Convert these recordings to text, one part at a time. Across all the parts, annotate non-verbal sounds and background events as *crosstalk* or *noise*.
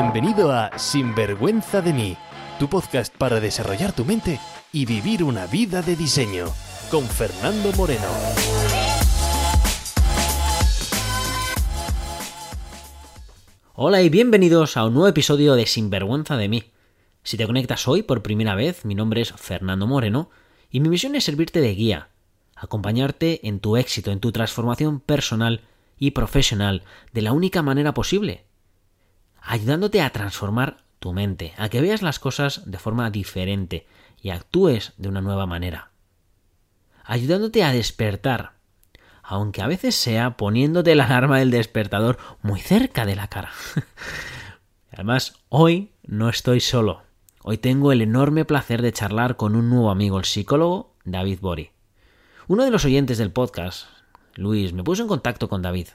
Bienvenido a Sinvergüenza de mí, tu podcast para desarrollar tu mente y vivir una vida de diseño, con Fernando Moreno. Hola y bienvenidos a un nuevo episodio de Sinvergüenza de mí. Si te conectas hoy por primera vez, mi nombre es Fernando Moreno y mi misión es servirte de guía, acompañarte en tu éxito, en tu transformación personal y profesional de la única manera posible, ayudándote a transformar tu mente, a que veas las cosas de forma diferente y actúes de una nueva manera, ayudándote a despertar, aunque a veces sea poniéndote la alarma del despertador muy cerca de la cara. *laughs* Además, hoy no estoy solo. Hoy tengo el enorme placer de charlar con un nuevo amigo, el psicólogo David Bori. Uno de los oyentes del podcast, Luis, me puso en contacto con David.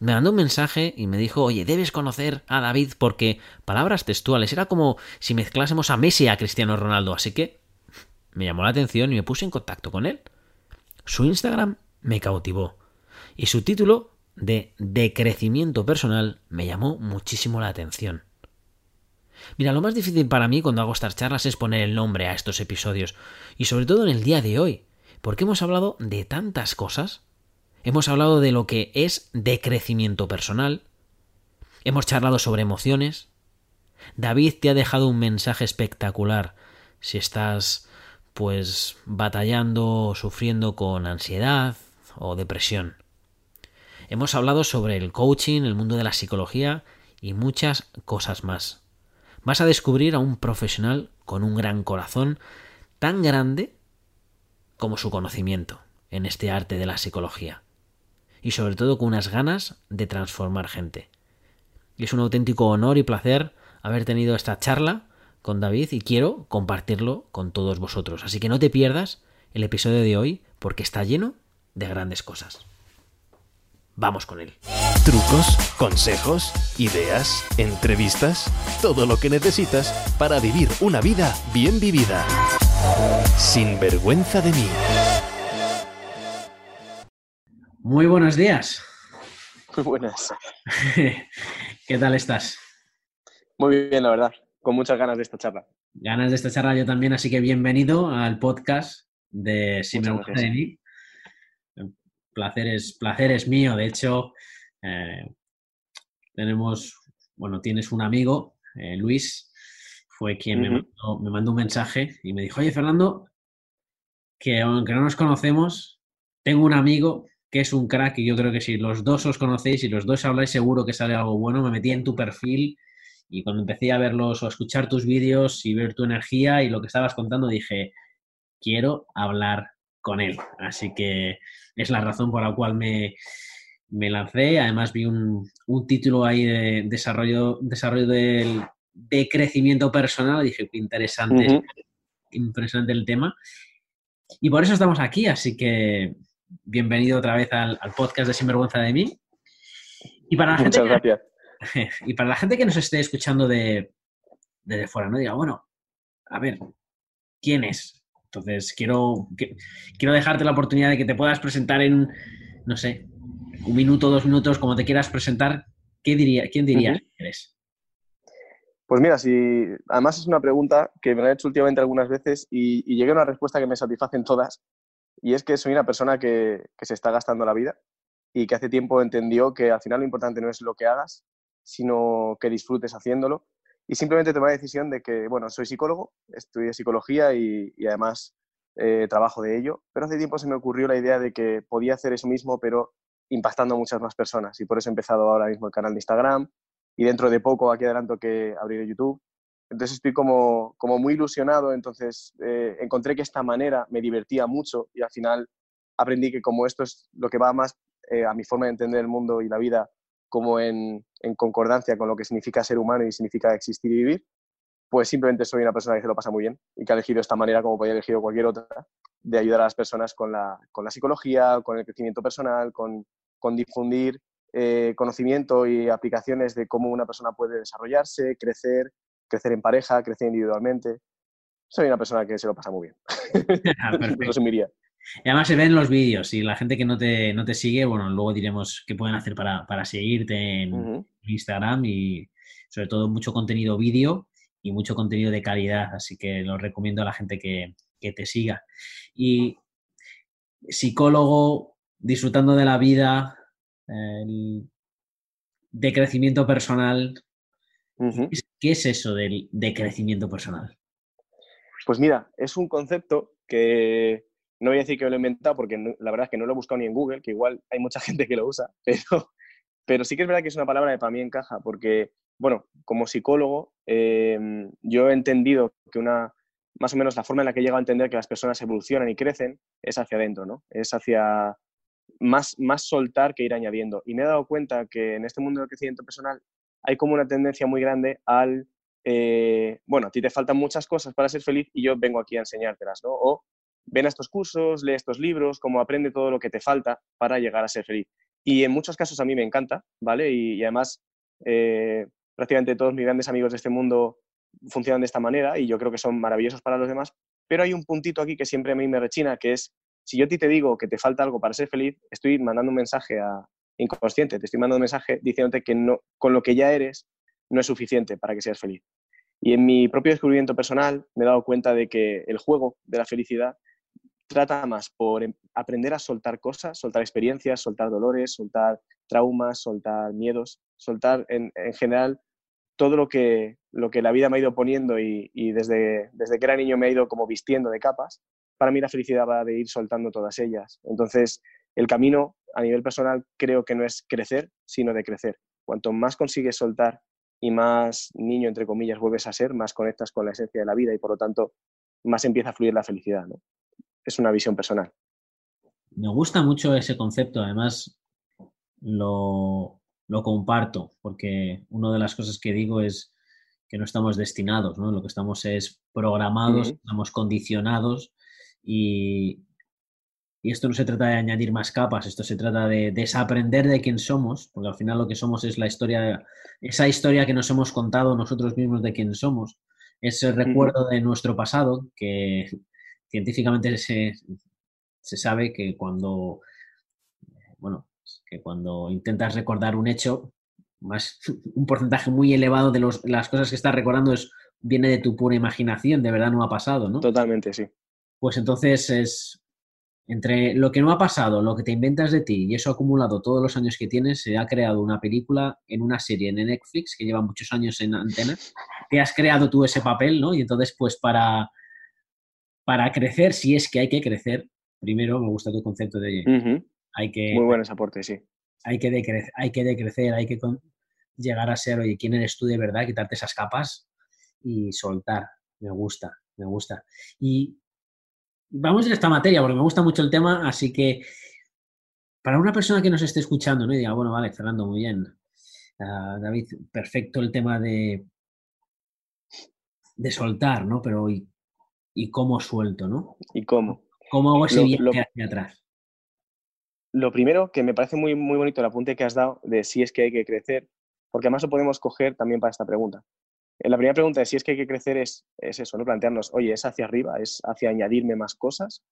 Me mandó un mensaje y me dijo, oye, debes conocer a David porque, palabras textuales, era como si mezclásemos a Messi y a Cristiano Ronaldo, así que me llamó la atención y me puse en contacto con él. Su Instagram me cautivó y su título de decrecimiento personal me llamó muchísimo la atención. Mira, lo más difícil para mí cuando hago estas charlas es poner el nombre a estos episodios, y sobre todo en el día de hoy, porque hemos hablado de tantas cosas. Hemos hablado de lo que es decrecimiento personal. Hemos charlado sobre emociones. David te ha dejado un mensaje espectacular si estás pues batallando o sufriendo con ansiedad o depresión. Hemos hablado sobre el coaching, el mundo de la psicología y muchas cosas más. Vas a descubrir a un profesional con un gran corazón, tan grande como su conocimiento en este arte de la psicología. Y sobre todo con unas ganas de transformar gente. Y es un auténtico honor y placer haber tenido esta charla con David y quiero compartirlo con todos vosotros. Así que no te pierdas el episodio de hoy porque está lleno de grandes cosas. Vamos con él. Trucos, consejos, ideas, entrevistas, todo lo que necesitas para vivir una vida bien vivida. Sin vergüenza de mí. Muy buenos días. Muy buenas. *laughs* ¿Qué tal estás? Muy bien, la verdad. Con muchas ganas de esta charla. Ganas de esta charla yo también, así que bienvenido al podcast de de mí. Placer es, placer es mío. De hecho, eh, tenemos, bueno, tienes un amigo, eh, Luis, fue quien me, mandó, un mensaje y me dijo, oye, Fernando, que aunque no nos conocemos, tengo un amigo que es un crack y yo creo que si los dos os conocéis y los dos habláis seguro que sale algo bueno. Me metí en tu perfil y cuando empecé a verlos o a escuchar tus vídeos y ver tu energía y lo que estabas contando, dije, quiero hablar con él. Así que es la razón por la cual me, me lancé. Además vi un, título ahí de desarrollo, desarrollo del, de crecimiento personal. Dije, qué interesante, interesante el tema. Y por eso estamos aquí. Así que bienvenido otra vez al, podcast de Sinvergüenza de mí. Y para la Muchas gente gracias. Que, *laughs* y para la gente que nos esté escuchando de, desde fuera, ¿no? Diga, bueno, a ver, ¿quién es? Entonces, quiero, quiero dejarte la oportunidad de que te puedas presentar en, no sé, un minuto, dos minutos, como te quieras presentar, ¿qué diría, ¿quién dirías que eres? Pues mira, si además es una pregunta que me la he hecho últimamente algunas veces y, llegué a una respuesta que me satisfacen todas, y es que soy una persona que, que, se está gastando la vida y que hace tiempo entendió que al final lo importante no es lo que hagas, sino que disfrutes haciéndolo. Y simplemente tomé la decisión de que, bueno, soy psicólogo, estudié psicología y, y además eh, trabajo de ello, pero hace tiempo se me ocurrió la idea de que podía hacer eso mismo, pero impactando a muchas más personas. Y por eso he empezado ahora mismo el canal de Instagram y dentro de poco, aquí adelanto, que abriré YouTube. Entonces estoy como, muy ilusionado, entonces eh, encontré que esta manera me divertía mucho y al final aprendí que como esto es lo que va más eh, a mi forma de entender el mundo y la vida como en, concordancia con lo que significa ser humano y significa existir y vivir, pues simplemente soy una persona que se lo pasa muy bien y que ha elegido esta manera, como haber elegido cualquier otra, de ayudar a las personas con la, psicología, con el crecimiento personal, con, con difundir eh, conocimiento y aplicaciones de cómo una persona puede desarrollarse, crecer, crecer en pareja, crecer individualmente. Soy una persona que se lo pasa muy bien. *laughs* Ah, *laughs* resumiría. Y además se ven los vídeos y la gente que no te, no te sigue, bueno, luego diremos qué pueden hacer para, para seguirte en Instagram y, sobre todo mucho contenido vídeo y mucho contenido de calidad, así que lo recomiendo a la gente que, te siga. Y psicólogo, disfrutando de la vida, de crecimiento personal. ¿Qué es eso de, de crecimiento personal? Pues mira, es un concepto que no voy a decir que lo he inventado porque la verdad es que no lo he buscado ni en Google, que igual hay mucha *laughs* gente que lo usa, pero, pero sí que es verdad que es una palabra que para mí encaja porque, bueno, como psicólogo, em, yo he entendido que una, más o menos la forma en la que he llegado a entender que las personas evolucionan y crecen es hacia adentro, ¿no? Es hacia más, más soltar que ir añadiendo. Y me he dado cuenta que en este mundo del crecimiento personal hay como una tendencia muy grande al, eh, bueno, a ti te faltan muchas cosas para ser feliz y yo vengo aquí a enseñártelas, ¿no? O ven a estos cursos, lee estos libros, como aprende todo lo que te falta para llegar a ser feliz. Y en muchos casos a mí me encanta, ¿vale? Y, además, eh, prácticamente todos mis grandes amigos de este mundo funcionan de esta manera y yo creo que son maravillosos para los demás. Pero hay un puntito aquí que siempre a mí me rechina, que es, si yo a ti te digo que te falta algo para ser feliz, estoy mandando un mensaje a inconsciente, te estoy mandando un mensaje diciéndote que no, con lo que ya eres no es suficiente para que seas feliz. Y en mi propio descubrimiento personal me he dado cuenta de que el juego de la felicidad trata más por em, aprender a soltar cosas, soltar experiencias, soltar dolores, soltar traumas, soltar miedos, soltar en, general todo lo que, lo que la vida me ha ido poniendo y, desde, desde que era niño me ha ido como vistiendo de capas. Para mí la felicidad va de ir soltando todas ellas. Entonces, el camino a nivel personal creo que no es crecer, sino de crecer. Cuanto más consigues soltar y más niño, entre comillas, vuelves a ser, más conectas con la esencia de la vida y por lo tanto más empieza a fluir la felicidad. ¿no? es una visión personal. Me gusta mucho ese concepto, además lo, comparto, porque una de las cosas que digo es que no estamos destinados, ¿no? Lo que estamos es programados, estamos condicionados y, y, esto no se trata de añadir más capas, esto se trata de desaprender de quién somos, porque al final lo que somos es la historia, esa historia que nos hemos contado nosotros mismos de quién somos, ese recuerdo de nuestro pasado que científicamente se, sabe que cuando, bueno, que cuando intentas recordar un hecho, más *laughs* un porcentaje muy elevado de las cosas que estás recordando es, viene de tu pura imaginación, de verdad no ha pasado, ¿no? Totalmente, sí. Pues entonces es entre lo que no ha pasado, lo que te inventas de ti y eso acumulado todos los años que tienes, se ha creado una película en una serie en Netflix que lleva muchos años en antena, que has creado tú ese papel, ¿no? Y entonces, pues para, para crecer, si es que hay que crecer, primero me gusta tu concepto de hay que... Muy buen aporte, sí. Hay que, decrecer, hay que decrecer, hay que llegar a ser, oye, ¿quién eres tú de verdad? Quitarte esas capas y soltar. Me gusta, me gusta. Y vamos a esta materia, porque me gusta mucho el tema, así que para una persona que nos esté escuchando, ¿no? Y diga, bueno, vale, Fernando, muy bien. Ah, David, perfecto el tema de, de soltar, ¿no? Pero y cómo suelto, ¿no? ¿Y cómo? ¿Cómo hago ese viaje hacia atrás? Lo primero, que me parece muy, muy bonito el apunte que has dado de si es que hay que crecer, porque además lo podemos coger también para esta pregunta. Eh, la primera pregunta de si es que hay que crecer es, es eso, ¿no? Plantearnos, oye, ¿es hacia arriba? ¿Es hacia añadirme más cosas?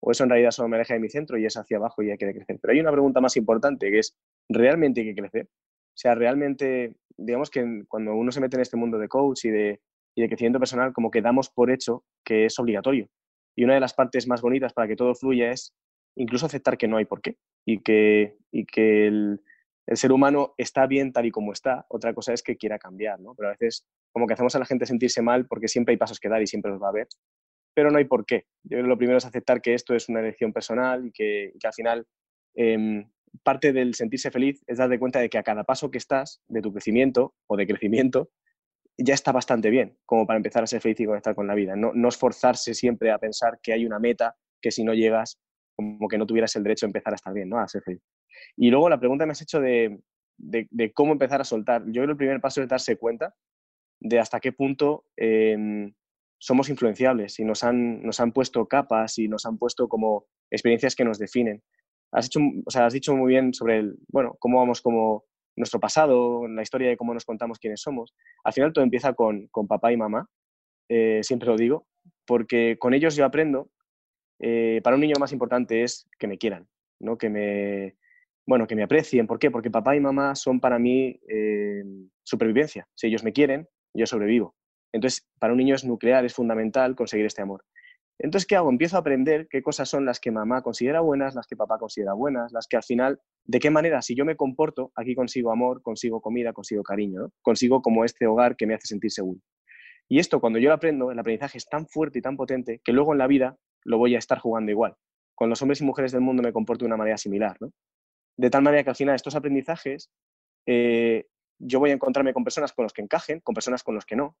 ¿O eso en realidad solo me aleja de mi centro y es hacia abajo y hay que crecer? Pero hay una pregunta más importante que es, ¿realmente hay que crecer? O sea, realmente, digamos que cuando uno se mete en este mundo de coach y de, y de crecimiento personal como que damos por hecho que es obligatorio. Y una de las partes más bonitas para que todo fluya es incluso aceptar que no hay por qué y que, y que el, el, ser humano está bien tal y como está. Otra cosa es que quiera cambiar, ¿no? Pero a veces como que hacemos a la gente sentirse mal porque siempre hay pasos que dar y siempre los va a haber, pero no hay por qué. Yo lo primero es aceptar que esto es una elección personal y que, que al final em, parte del sentirse feliz es darte cuenta de que a cada paso que estás de tu crecimiento o de crecimiento, ya está bastante bien como para empezar a ser feliz y conectar con la vida. No, no esforzarse siempre a pensar que hay una meta que si no llegas, como que no tuvieras el derecho a empezar a estar bien, ¿no? A ser feliz. Y luego la pregunta me has hecho de, de, cómo empezar a soltar. Yo creo que el primer paso es darse cuenta de hasta qué punto em, somos influenciables y nos han, nos han puesto capas y nos han puesto como experiencias que nos definen. Has, hecho, o sea, has dicho muy bien sobre el, bueno, cómo vamos como nuestro pasado, la historia de cómo nos contamos quiénes somos. Al final todo empieza con, papá y mamá, eh, siempre lo digo, porque con ellos yo aprendo. Eh, para un niño lo más importante es que me quieran, ¿no? que, me, bueno, que me aprecien. ¿Por qué? Porque papá y mamá son para mí eh, supervivencia. Si ellos me quieren, yo sobrevivo. Entonces, para un niño es nuclear, es fundamental conseguir este amor. Entonces, ¿qué hago? Empiezo a aprender qué cosas son las que mamá considera buenas, las que papá considera buenas, las que al final, de qué manera, si yo me comporto, aquí consigo amor, consigo comida, consigo cariño, consigo como este hogar que me hace sentir seguro. Y esto, cuando yo lo aprendo, el aprendizaje es tan fuerte y tan potente que luego en la vida lo voy a estar jugando igual. Con los hombres y mujeres del mundo me comporto de una manera similar. De tal manera que al final estos aprendizajes, eh, yo voy a encontrarme con personas con los que encajen, con personas con los que no,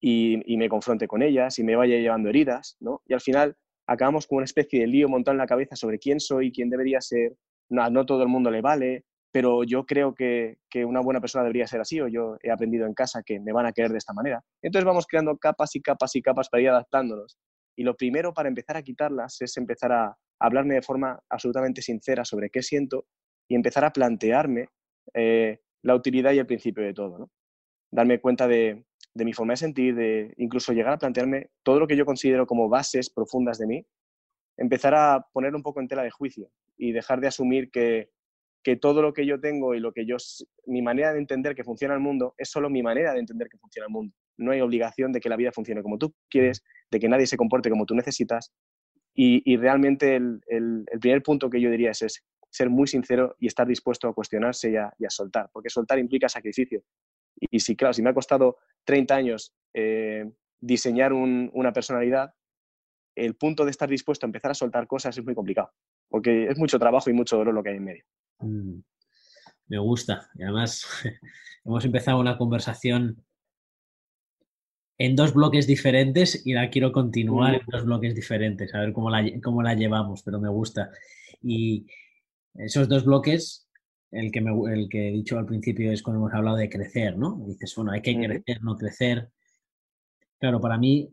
y, me confronte con ellas y me vaya llevando heridas, ¿no? Y al final acabamos con una especie de lío montado en la cabeza sobre quién soy, quién debería ser, no, no todo el mundo le vale, pero yo creo que, que, una buena persona debería ser así, o yo he aprendido en casa que me van a querer de esta manera. Entonces vamos creando capas y capas y capas para ir adaptándonos. Y lo primero para empezar a quitarlas es empezar a hablarme de forma absolutamente sincera sobre qué siento y empezar a plantearme eh, la utilidad y el principio de todo. Darme cuenta de, mi forma de sentir, de incluso llegar a plantearme todo lo que yo considero como bases profundas de mí, empezar a poner un poco en tela de juicio y dejar de asumir que, que todo lo que yo tengo y lo que yo, mi manera de entender que funciona el mundo es solo mi manera de entender que funciona el mundo. No hay obligación de que la vida funcione como tú quieres, de que nadie se comporte como tú necesitas. Y, y realmente el, el, el, primer punto que yo diría es ese, ser muy sincero y estar dispuesto a cuestionarse y a, y a soltar, porque soltar implica sacrificio. Y, y si, claro, si me ha costado 30 años eh, diseñar un, una personalidad, el punto de estar dispuesto a empezar a soltar cosas es muy complicado, porque es mucho trabajo y mucho dolor lo que hay en medio. Mm, me gusta. Y además, *laughs* hemos empezado una conversación en dos bloques diferentes y la quiero continuar en dos bloques diferentes, a ver cómo la, cómo la llevamos, pero me gusta. Y esos dos bloques el que, me, el que he dicho al principio es cuando hemos hablado de crecer, ¿no? dices, bueno, hay que crecer, no crecer. Claro, para mí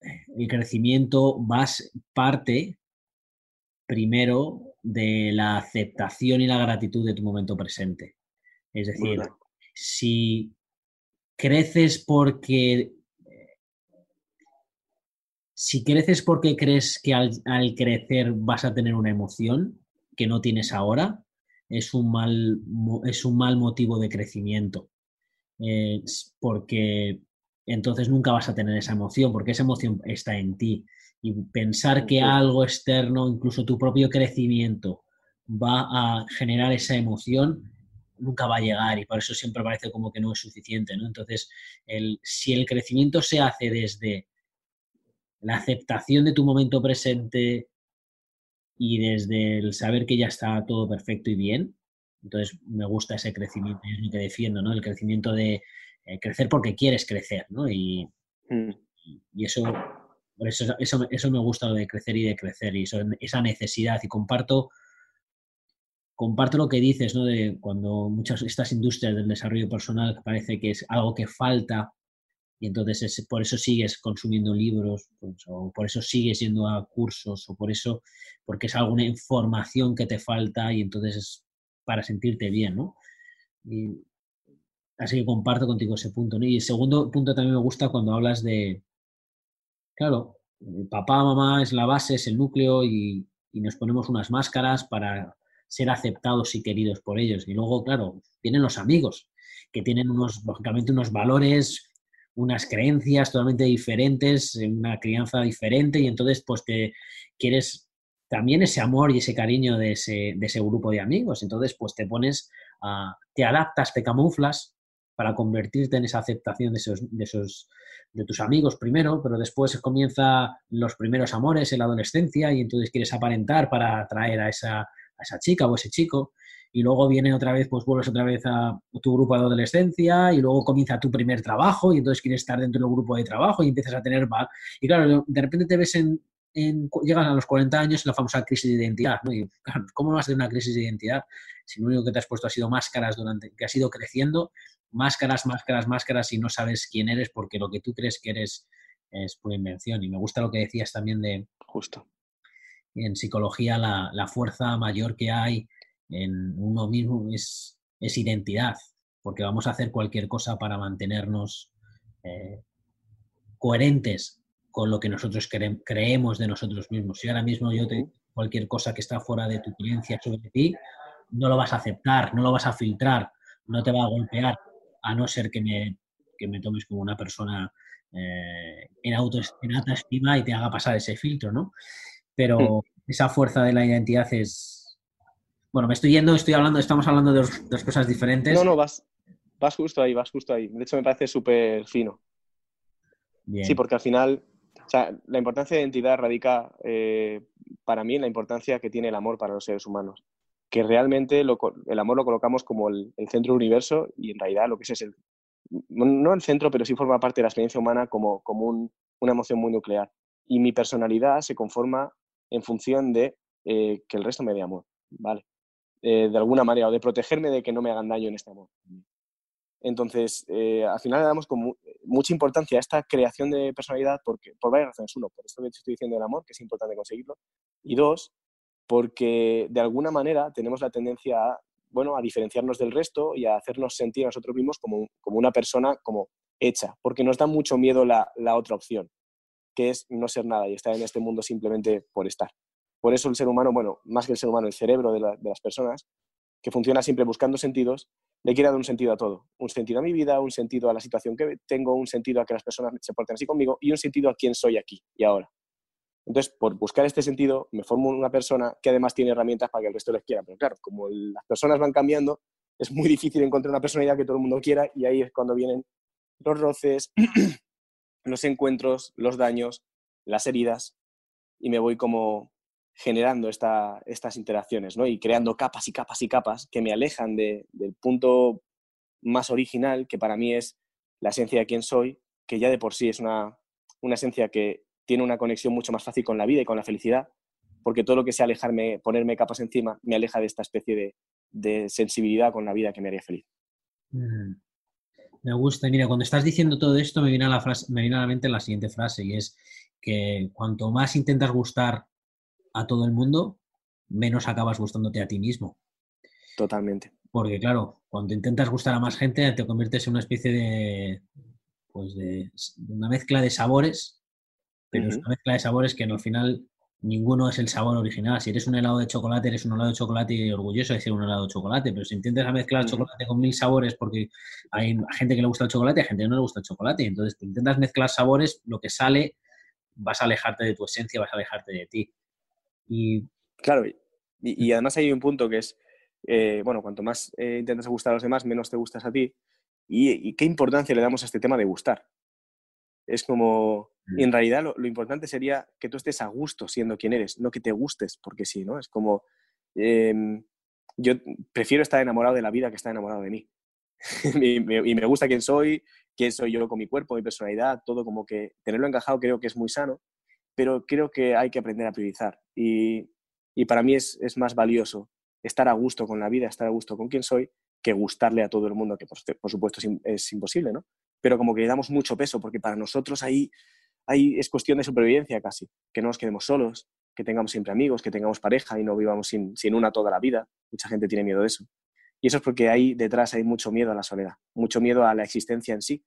el crecimiento va parte primero de la aceptación y la gratitud de tu momento presente. Es decir, si creces porque si creces porque crees que al, al, crecer vas a tener una emoción que no tienes ahora, es un mal, es un mal motivo de crecimiento. Eh, porque entonces nunca vas a tener esa emoción, porque esa emoción está en ti. Y pensar que algo externo, incluso tu propio crecimiento, va a generar esa emoción, nunca va a llegar y por eso siempre parece como que no es suficiente. ¿no? Entonces, el, si el crecimiento se hace desde la aceptación de tu momento presente, y desde el saber que ya está todo perfecto y bien, entonces me gusta ese crecimiento, es lo que defiendo, ¿no? El crecimiento de eh, crecer porque quieres crecer, ¿no? Y, mm. y eso, eso, eso, eso, me gusta lo de crecer y de crecer y esa necesidad y comparto comparto lo que dices, ¿no? De cuando muchas estas industrias del desarrollo personal parece que es algo que falta y entonces por eso sigues consumiendo libros, pues, o por eso sigues yendo a cursos, o por eso, porque es alguna información que te falta y entonces es para sentirte bien, ¿no? Y, así que comparto contigo ese punto. Y el segundo punto también me gusta cuando hablas de, claro, papá, mamá es la base, es el núcleo y, y nos ponemos unas máscaras para ser aceptados y queridos por ellos. Y luego, claro, vienen los amigos, que tienen unos, lógicamente, unos valores unas creencias totalmente diferentes, una crianza diferente y entonces pues te quieres también ese amor y ese cariño de ese, de ese grupo de amigos. Entonces pues te pones, te adaptas, te camuflas para convertirte en esa aceptación de esos, de esos de tus amigos primero, pero después comienza los primeros amores en la adolescencia y entonces quieres aparentar para atraer a esa, a esa chica o ese chico y luego viene otra vez, pues vuelves otra vez a tu grupo de adolescencia y luego comienza tu primer trabajo y entonces quieres estar dentro del grupo de trabajo y empiezas a tener... Y claro, de repente te ves en, en, llegas a los 40 años en la famosa crisis de identidad. ¿no? Y, claro, ¿Cómo no vas a tener una crisis de identidad si lo único que te has puesto ha sido máscaras durante, que has ido creciendo? Máscaras, máscaras, máscaras y no sabes quién eres porque lo que tú crees que eres es pura invención. Y me gusta lo que decías también de... Justo. En psicología la, la fuerza mayor que hay en uno mismo es, es identidad, porque vamos a hacer cualquier cosa para mantenernos eh, coherentes con lo que nosotros creemos de nosotros mismos. Si ahora mismo yo te, cualquier cosa que está fuera de tu creencia sobre ti, no lo vas a aceptar, no lo vas a filtrar, no te va a golpear, a no ser que me, que me tomes como una persona eh, en, auto, en alta estima y te haga pasar ese filtro, ¿no? Pero esa fuerza de la identidad es... Bueno, me estoy yendo, estoy hablando, estamos hablando de dos, cosas diferentes. No, no, vas, vas justo ahí, vas justo ahí. De hecho, me parece súper fino. Sí, porque al final, o sea, la importancia de identidad radica eh, para mí en la importancia que tiene el amor para los seres humanos. Que realmente el amor lo colocamos como el, centro del universo y en realidad lo que es es el, no el centro, pero sí forma parte de la experiencia humana como, como una emoción muy nuclear. Y mi personalidad se conforma en función de eh, que el resto me dé amor, ¿vale? Eh, de alguna manera, o de protegerme de que no me hagan daño en este amor. Entonces, eh, al final le damos mucha importancia a esta creación de personalidad porque, por varias razones. Uno, por esto que estoy diciendo del amor, que es importante conseguirlo. Y dos, porque de alguna manera tenemos la tendencia a, bueno, a diferenciarnos del resto y a hacernos sentir a nosotros mismos como, como una persona como hecha, porque nos da mucho miedo la, la, otra opción, que es no ser nada y estar en este mundo simplemente por estar. Por eso el ser humano, bueno, más que el ser humano, el cerebro de, las personas, que funciona siempre buscando sentidos, le quiere dar un sentido a todo. Un sentido a mi vida, un sentido a la situación que tengo, un sentido a que las personas se porten así conmigo y un sentido a quién soy aquí y ahora. Entonces, por buscar este sentido, me formo una persona que además tiene herramientas para que el resto les quiera. Pero claro, como las personas van cambiando, es muy difícil encontrar una personalidad que todo el mundo quiera y ahí es cuando vienen los roces, *clears throat* los encuentros, los daños, las heridas y me voy como generando estas interacciones ¿no? y creando capas y capas y capas que me alejan del punto más original, que para mí es la esencia de quién soy, que ya de por sí es una, una esencia que tiene una conexión mucho más fácil con la vida y con la felicidad, porque todo lo que sea alejarme, ponerme capas encima, me aleja de esta especie de, de sensibilidad con la vida que me haría feliz. Mm. Me gusta. Mira, cuando estás diciendo todo esto, me viene, a la frase, me viene a la mente la siguiente frase, y es que cuanto más intentas gustar a todo el mundo, menos acabas gustándote a ti mismo. Totalmente. Porque claro, cuando intentas gustar a más gente, te conviertes en una especie de, pues de, una mezcla de sabores, pero es una mezcla de sabores que al final ninguno es el sabor original. Si eres un helado de chocolate, eres un helado de chocolate y orgulloso de ser un helado de chocolate, pero si intentas mezclar chocolate con mil sabores, porque hay gente que le gusta el chocolate, hay gente que no le gusta el chocolate, entonces intentas mezclar sabores, lo que sale vas a alejarte de tu esencia, vas a alejarte de ti. Y... Claro, y, además hay un punto que es, eh, bueno, cuanto más eh, intentas gustar a los demás, menos te gustas a ti. Y, qué importancia le damos a este tema de gustar. Es como, y en mm. realidad lo, importante sería que tú estés a gusto siendo quien eres, no que te gustes, porque sí, ¿no? Es como, em, yo prefiero estar enamorado de la vida que estar enamorado de mí. *laughs* y, me, y, me, gusta quién soy, quién soy yo con mi cuerpo, mi personalidad, todo como que tenerlo encajado creo que es muy sano pero creo que hay que aprender a priorizar. Y, para mí es, más valioso estar a gusto con la vida, estar a gusto con quien soy, que gustarle a todo el mundo, que por, supuesto es, imposible, ¿no? Pero como que le damos mucho peso, porque para nosotros ahí, ahí es cuestión de supervivencia casi, que no nos quedemos solos, que tengamos siempre amigos, que tengamos pareja y no vivamos sin, sin una toda la vida. Mucha gente tiene miedo de eso. Y eso es porque ahí detrás hay mucho miedo a la soledad, mucho miedo a la existencia en sí,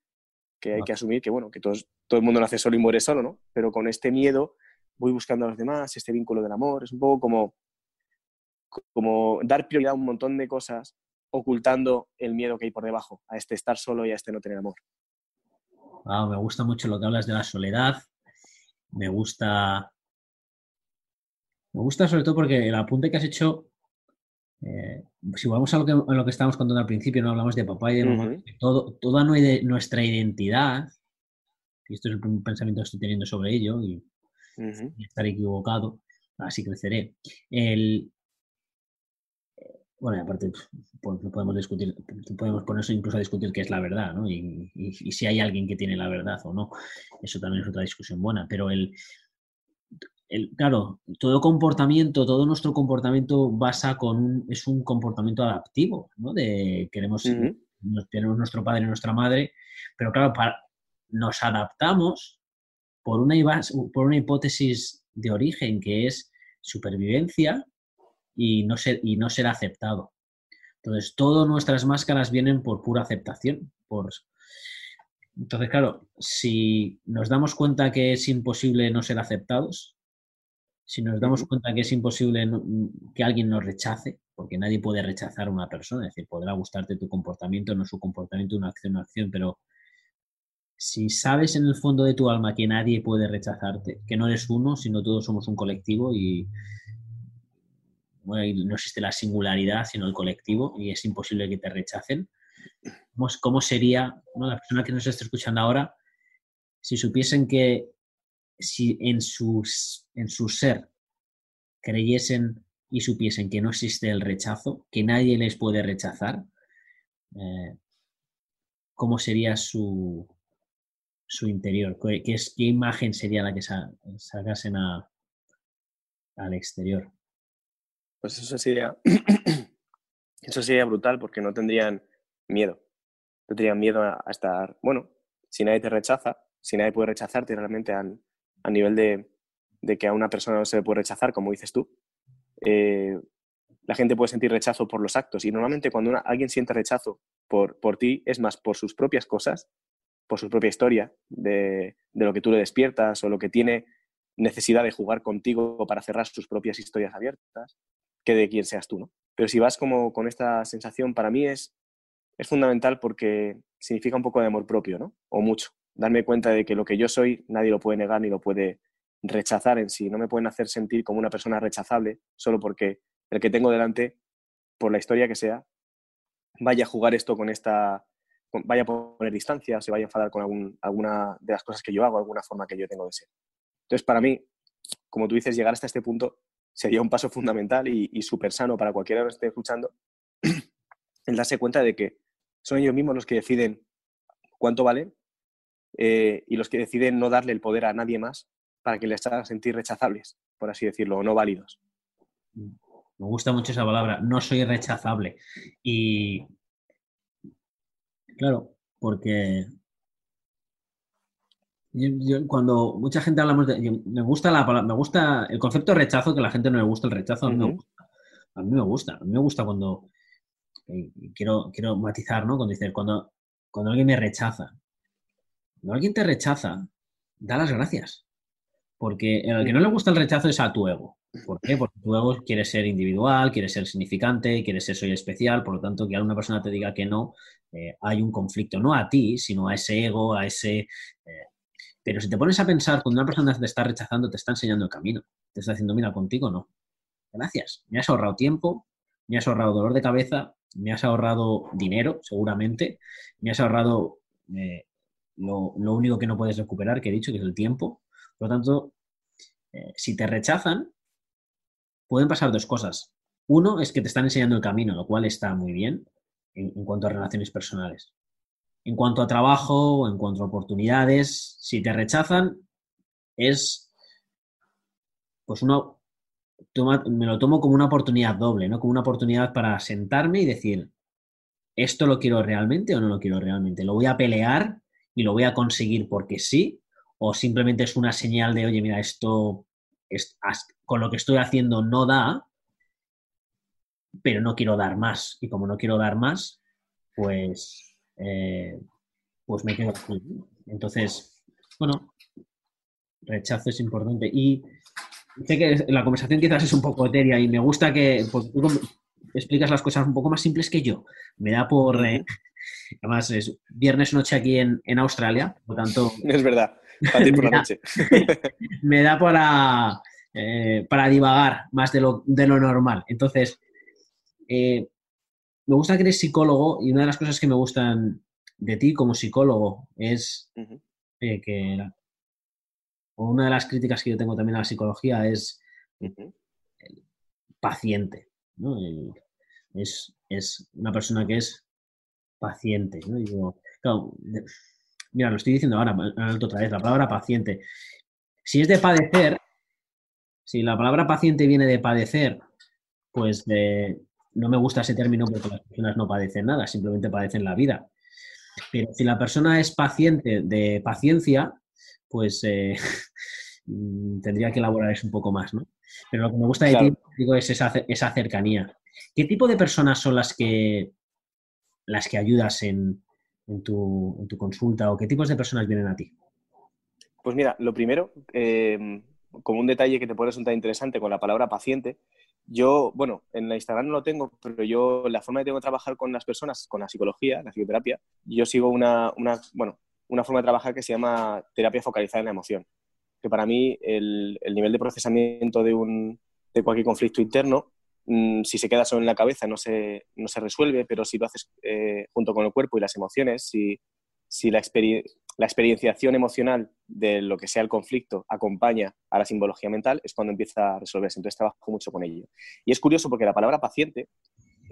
que hay que asumir que, bueno, que todos, todo el mundo nace solo y muere solo, ¿no? Pero con este miedo voy buscando a los demás, este vínculo del amor, es un poco como, como dar prioridad a un montón de cosas ocultando el miedo que hay por debajo, a este estar solo y a este no tener amor. me gusta mucho lo que hablas de la soledad, me gusta... Me gusta sobre todo porque el apunte que has hecho eh, si vamos a lo, que, a lo que estábamos contando al principio, no hablamos de papá y de mamá, todo, toda nuestra identidad, y esto es el pensamiento que estoy teniendo sobre ello, y, estar equivocado, así creceré. El, bueno, aparte, pues, podemos discutir, podemos ponerse incluso a discutir qué es la verdad, ¿no? Y, y, si hay alguien que tiene la verdad o no. Eso también es otra discusión buena. Pero el, claro, todo comportamiento, todo nuestro comportamiento basa con un, es un comportamiento adaptivo, ¿no? De queremos, tenemos nuestro padre y nuestra madre, pero claro, nos adaptamos por una, por una hipótesis de origen que es supervivencia y no ser, y no ser aceptado. Entonces, todas nuestras máscaras vienen por pura aceptación. Por... Entonces, claro, si nos damos cuenta que es imposible no ser aceptados, si nos damos cuenta que es imposible que alguien nos rechace, porque nadie puede rechazar a una persona, es decir, podrá gustarte tu comportamiento, no su comportamiento, una acción, una acción, pero si sabes en el fondo de tu alma que nadie puede rechazarte, que no eres uno, sino todos somos un colectivo y, no existe la singularidad, sino el colectivo y es imposible que te rechacen, ¿cómo sería la persona que nos está escuchando ahora si supiesen que si en, sus, en su ser creyesen y supiesen que no existe el rechazo, que nadie les puede rechazar, eh, ¿cómo sería su, su interior? ¿Qué, es, ¿Qué, imagen sería la que sacasen al exterior? Pues eso sería, *clears throat* eso sería brutal porque no tendrían miedo. No tendrían miedo a, estar, bueno, si nadie te rechaza, si nadie puede rechazarte realmente a, nivel de, que a una persona no se le puede rechazar, como dices tú, eh, la gente puede sentir rechazo por los actos y normalmente cuando alguien siente rechazo por, por ti es más por sus propias cosas por su propia historia, de, lo que tú le despiertas o lo que tiene necesidad de jugar contigo para cerrar sus propias historias abiertas, que de quién seas tú, ¿no? Pero si vas como con esta sensación, para mí es, es fundamental porque significa un poco de amor propio, ¿no? O mucho. Darme cuenta de que lo que yo soy nadie lo puede negar ni lo puede rechazar en sí. No me pueden hacer sentir como una persona rechazable solo porque el que tengo delante, por la historia que sea, vaya a jugar esto con esta vaya a poner distancia, se vaya a enfadar con alguna de las cosas que yo hago, alguna forma que yo tengo de ser. Entonces, para mí, como tú dices, llegar hasta este punto sería un paso fundamental y, súper sano para cualquiera que esté escuchando, *clears throat* el darse cuenta de que son ellos mismos los que deciden cuánto valen eh, y los que deciden no darle el poder a nadie más para que les haga sentir rechazables, por así decirlo, o no válidos. Me gusta mucho esa palabra, no soy rechazable. Y Claro, porque cuando mucha gente hablamos de. me gusta la me gusta el concepto de rechazo, que a la gente no le gusta el rechazo, a mí me gusta. A mí me gusta. A mí me gusta cuando. quiero, quiero matizar, ¿no? Cuando dice, cuando, cuando alguien me rechaza. Cuando alguien te rechaza, da las gracias. Porque al que no le gusta el rechazo es a tu ego. ¿Por qué? Porque tu ego quiere ser individual, quiere ser significante, quiere ser soy especial, por lo tanto, que alguna persona te diga que no, eh, hay un conflicto, no a ti, sino a ese ego, a ese... Eh, pero si te pones a pensar, cuando una persona te está rechazando, te está enseñando el camino, te está diciendo, mira, contigo no. Gracias, me has ahorrado tiempo, me has ahorrado dolor de cabeza, me has ahorrado dinero, seguramente, me has ahorrado eh, lo, lo, único que no puedes recuperar, que he dicho, que es el tiempo. Por lo tanto, si te rechazan, pueden pasar dos cosas. Uno es que te están enseñando el camino, lo cual está muy bien en, cuanto a relaciones personales. En cuanto a trabajo, en cuanto a oportunidades, si te rechazan, es pues uno me lo tomo como una oportunidad doble, ¿no? Como una oportunidad para sentarme y decir, ¿esto lo quiero realmente o no lo quiero realmente? ¿Lo voy a pelear y lo voy a conseguir porque sí? ¿O simplemente es una señal de, oye, mira, esto con lo que estoy haciendo no da, pero no quiero dar más. Y como no quiero dar más, pues, eh, pues me quedo. Entonces, bueno, rechazo es importante. Y sé que la conversación quizás es un poco etérea y me gusta que tú explicas las cosas un poco más simples que yo. Me da por... Eh, además, es viernes noche aquí en, en Australia, por lo tanto... *laughs* Es verdad. por la noche. *laughs* me da para, eh, para divagar más de lo, de lo normal. Entonces, eh, me gusta que eres psicólogo y una de las cosas que me gustan de ti como psicólogo es eh, que una de las críticas que yo tengo también a la psicología es paciente. es, una persona que es paciente. mira, lo estoy diciendo ahora, otra vez, la palabra paciente. Si es de padecer, si la palabra paciente viene de padecer, pues de no me gusta ese término porque las personas no padecen nada, simplemente padecen la vida. Pero si la persona es paciente de paciencia, pues eh, *laughs* tendría que elaborar eso un poco más, ¿no? Pero lo que me gusta de ti digo, es esa, esa, cercanía. ¿Qué tipo de personas son las que, las que ayudas en, tu, consulta o qué tipos de personas vienen a ti? Pues mira, lo primero, em, como un detalle que te puede resultar interesante con la palabra paciente, yo, bueno, en la Instagram no lo tengo, pero yo, la forma que tengo de trabajar con las personas, con la psicología, la psicoterapia, yo sigo una, una bueno, una forma de trabajar que se llama terapia focalizada en la emoción. Que para mí el, el nivel de procesamiento de, un, de cualquier conflicto interno Mm, si se queda solo en la cabeza no se, no se resuelve, pero si lo haces eh, junto con el cuerpo y las emociones, si, si la, la experienciación emocional de lo que sea el conflicto acompaña a la simbología mental, es cuando empieza a resolverse. Entonces trabajo mucho con ello. Y es curioso porque la palabra paciente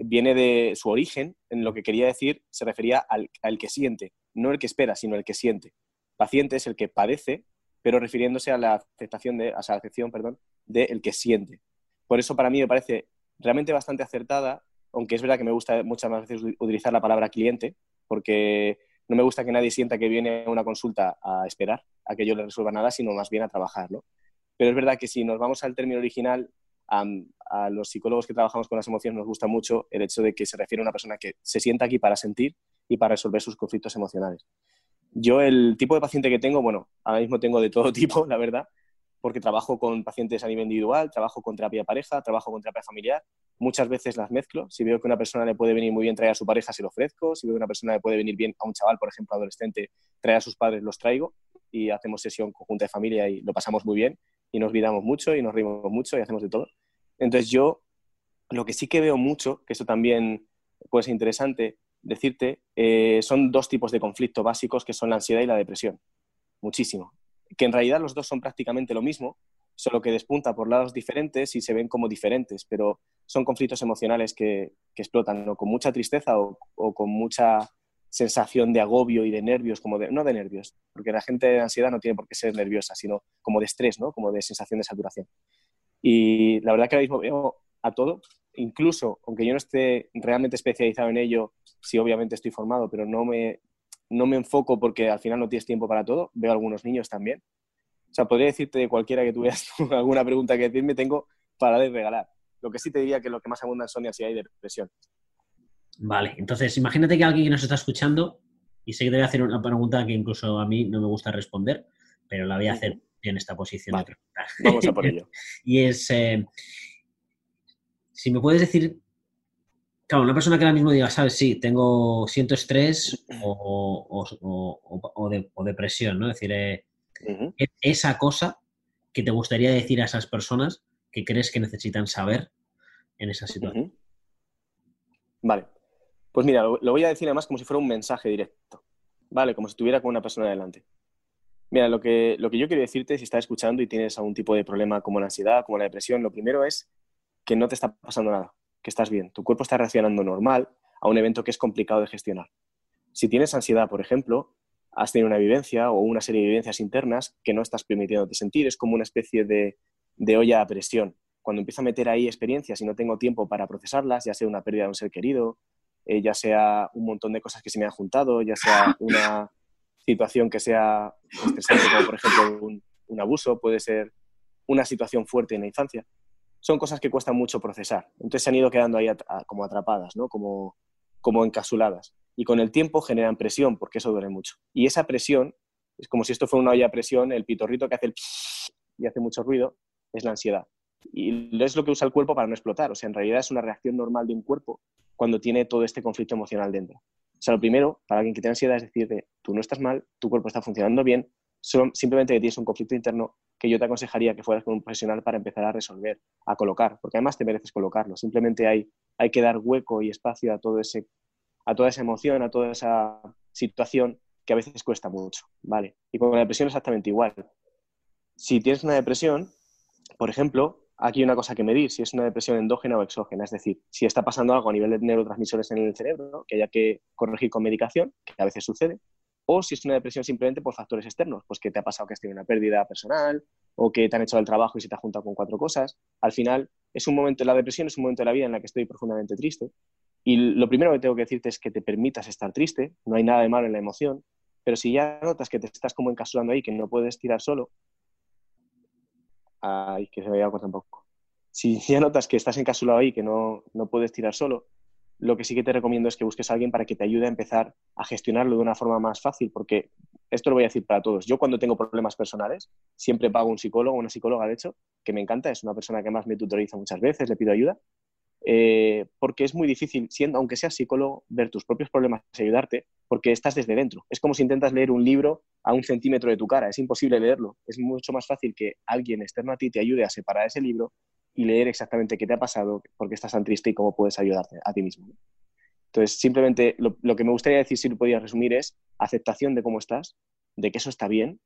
viene de su origen, en lo que quería decir, se refería al, al que siente, no el que espera, sino el que siente. Paciente es el que padece, pero refiriéndose a la aceptación de, a la acepción, perdón, de el que siente. Por eso para mí me parece realmente bastante acertada, aunque es verdad que me gusta muchas veces utilizar la palabra cliente, porque no me gusta que nadie sienta que viene una consulta a esperar a que yo le resuelva nada, sino más bien a trabajar. Pero es verdad que si nos vamos al término original, a, a, los psicólogos que trabajamos con las emociones nos gusta mucho el hecho de que se refiere a una persona que se sienta aquí para sentir y para resolver sus conflictos emocionales. Yo el tipo de paciente que tengo, bueno, ahora mismo tengo de todo *laughs* tipo, la verdad, porque trabajo con pacientes a nivel individual, trabajo con terapia de pareja, trabajo con terapia familiar. Muchas veces las mezclo. Si veo que una persona le puede venir muy bien traer a su pareja, se lo ofrezco. Si veo que una persona le puede venir bien a un chaval, por ejemplo, adolescente, traer a sus padres, los traigo y hacemos sesión conjunta de familia y lo pasamos muy bien y nos olvidamos mucho y nos rimos mucho y hacemos de todo. Entonces yo lo que sí que veo mucho, que eso también puede ser interesante decirte, eh, son dos tipos de conflicto básicos que son la ansiedad y la depresión. Muchísimo que en realidad los dos son prácticamente lo mismo, solo que despunta por lados diferentes y se ven como diferentes, pero son conflictos emocionales que, explotan, con mucha tristeza o, con mucha sensación de agobio y de nervios, como de, no de nervios, porque la gente de ansiedad no tiene por qué ser nerviosa, sino como de estrés, ¿no? como de sensación de saturación. Y la verdad que ahora mismo veo a todo, incluso aunque yo no esté realmente especializado en ello, sí obviamente estoy formado, pero no me, no me enfoco porque al final no tienes tiempo para todo. Veo algunos niños también. O sea, podría decirte de cualquiera que tuvieras *laughs* alguna pregunta que decirme, tengo para de regalar. Lo que sí te diría que lo que más abunda son ansiedad y depresión. Vale, entonces imagínate que alguien que nos está escuchando, y sé que te voy a hacer una pregunta que incluso a mí no me gusta responder, pero la voy a hacer en esta posición de pregunta. Vamos a por *laughs* ello. y es, eh, si me puedes decir Claro, una persona que ahora mismo diga, sabes, sí, tengo, siento estrés o, depresión, ¿no? Es decir, eh, esa cosa que te gustaría decir a esas personas que crees que necesitan saber en esa situación. Vale. Pues mira, lo, voy a decir además como si fuera un mensaje directo, ¿vale? Como si estuviera con una persona delante. Mira, lo que, lo que yo quiero decirte, si estás escuchando y tienes algún tipo de problema como la ansiedad, como la depresión, lo primero es que no te está pasando nada que estás bien, tu cuerpo está reaccionando normal a un evento que es complicado de gestionar. Si tienes ansiedad, por ejemplo, has tenido una vivencia o una serie de vivencias internas que no estás permitiéndote sentir, es como una especie de, olla a presión. Cuando empiezo a meter ahí experiencias y no tengo tiempo para procesarlas, ya sea una pérdida de un ser querido, eh, ya sea un montón de cosas que se me han juntado, ya sea una situación que sea estresante, como por ejemplo un abuso, puede ser una situación fuerte en la infancia son cosas que cuestan mucho procesar. Entonces se han ido quedando ahí como atrapadas, ¿no? como, como encasuladas. Y con el tiempo generan presión, porque eso duele mucho. Y esa presión, es como si esto fuera una olla a presión, el pitorrito que hace el y hace mucho ruido, es la ansiedad. Y es lo que usa el cuerpo para no explotar. O sea, en realidad es una reacción normal de un cuerpo cuando tiene todo este conflicto emocional dentro. O sea, lo primero, para alguien que tiene ansiedad, es decirte, tú no estás mal, tu cuerpo está funcionando bien, simplemente que tienes un conflicto interno que yo te aconsejaría que fueras con un profesional para empezar a resolver, a colocar, porque además te mereces colocarlo. Simplemente hay, hay que dar hueco y espacio a, todo ese, a toda esa emoción, a toda esa situación que a veces cuesta mucho, ¿vale? Y con la depresión exactamente igual. Si tienes una depresión, por ejemplo, aquí hay una cosa que medir, si es una depresión endógena o exógena, es decir, si está pasando algo a nivel de neurotransmisores en el cerebro, que haya que corregir con medicación, que a veces sucede, o si es una depresión simplemente por factores externos, pues que te ha pasado que has tenido una pérdida personal o que te han hecho el trabajo y se te ha juntado con cuatro cosas. Al final, es un momento, la depresión es un momento de la vida en la que estoy profundamente triste. Y lo primero que tengo que decirte es que te permitas estar triste, no hay nada de malo en la emoción, pero si ya notas que te estás como encapsulando ahí, que no puedes tirar solo, ay, que se me había cortado un poco. Si ya notas que estás encapsulado ahí, que no, no puedes tirar solo, lo que sí que te recomiendo es que busques a alguien para que te ayude a empezar a gestionarlo de una forma más fácil, porque esto lo voy a decir para todos. Yo cuando tengo problemas personales, siempre pago un psicólogo, una psicóloga, de hecho, que me encanta, es una persona que más me tutoriza muchas veces, le pido ayuda, eh, porque es muy difícil, siendo, aunque seas psicólogo, ver tus propios problemas y ayudarte, porque estás desde dentro. Es como si intentas leer un libro a un centímetro de tu cara, es imposible leerlo. Es mucho más fácil que alguien externo a ti te ayude a separar ese libro y leer exactamente qué te ha pasado, por qué estás tan triste y cómo puedes ayudarte a ti mismo. Entonces, simplemente lo, que me gustaría decir, si lo podías resumir, es aceptación de cómo estás, de que eso está bien,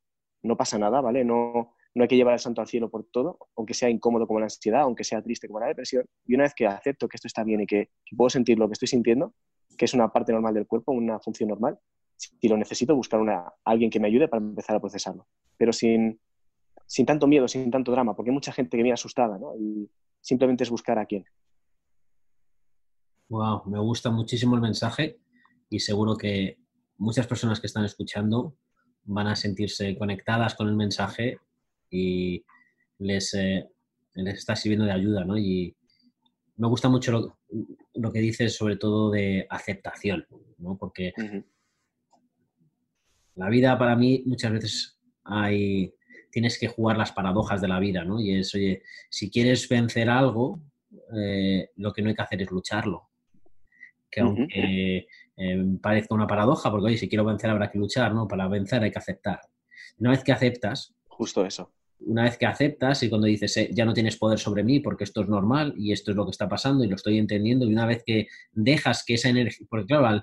no pasa nada, ¿vale? No, no hay que llevar el santo al cielo por todo, aunque sea incómodo como la ansiedad, aunque sea triste como la depresión. Y una vez que acepto que esto está bien y que, puedo sentir lo que estoy sintiendo, que es una parte normal del cuerpo, una función normal, si lo necesito, buscar una, alguien que me ayude para empezar a procesarlo. Pero sin, sin tanto miedo, sin tanto drama, porque hay mucha gente que viene asustada, ¿no? Y simplemente es buscar a quién. Wow, me gusta muchísimo el mensaje y seguro que muchas personas que están escuchando van a sentirse conectadas con el mensaje y les, eh, les está sirviendo de ayuda, ¿no? Y me gusta mucho lo, lo, que dices sobre todo de aceptación, ¿no? Porque la vida para mí muchas veces hay, tienes que jugar las paradojas de la vida, ¿no? Y es, oye, si quieres vencer algo, eh, lo que no hay que hacer es lucharlo. Que aunque eh, parezca una paradoja, porque oye, si quiero vencer habrá que luchar, ¿no? Para vencer hay que aceptar. Una vez que aceptas, justo eso una vez que aceptas y cuando dices, eh, ya no tienes poder sobre mí porque esto es normal y esto es lo que está pasando y lo estoy entendiendo, y una vez que dejas que esa energía, porque claro,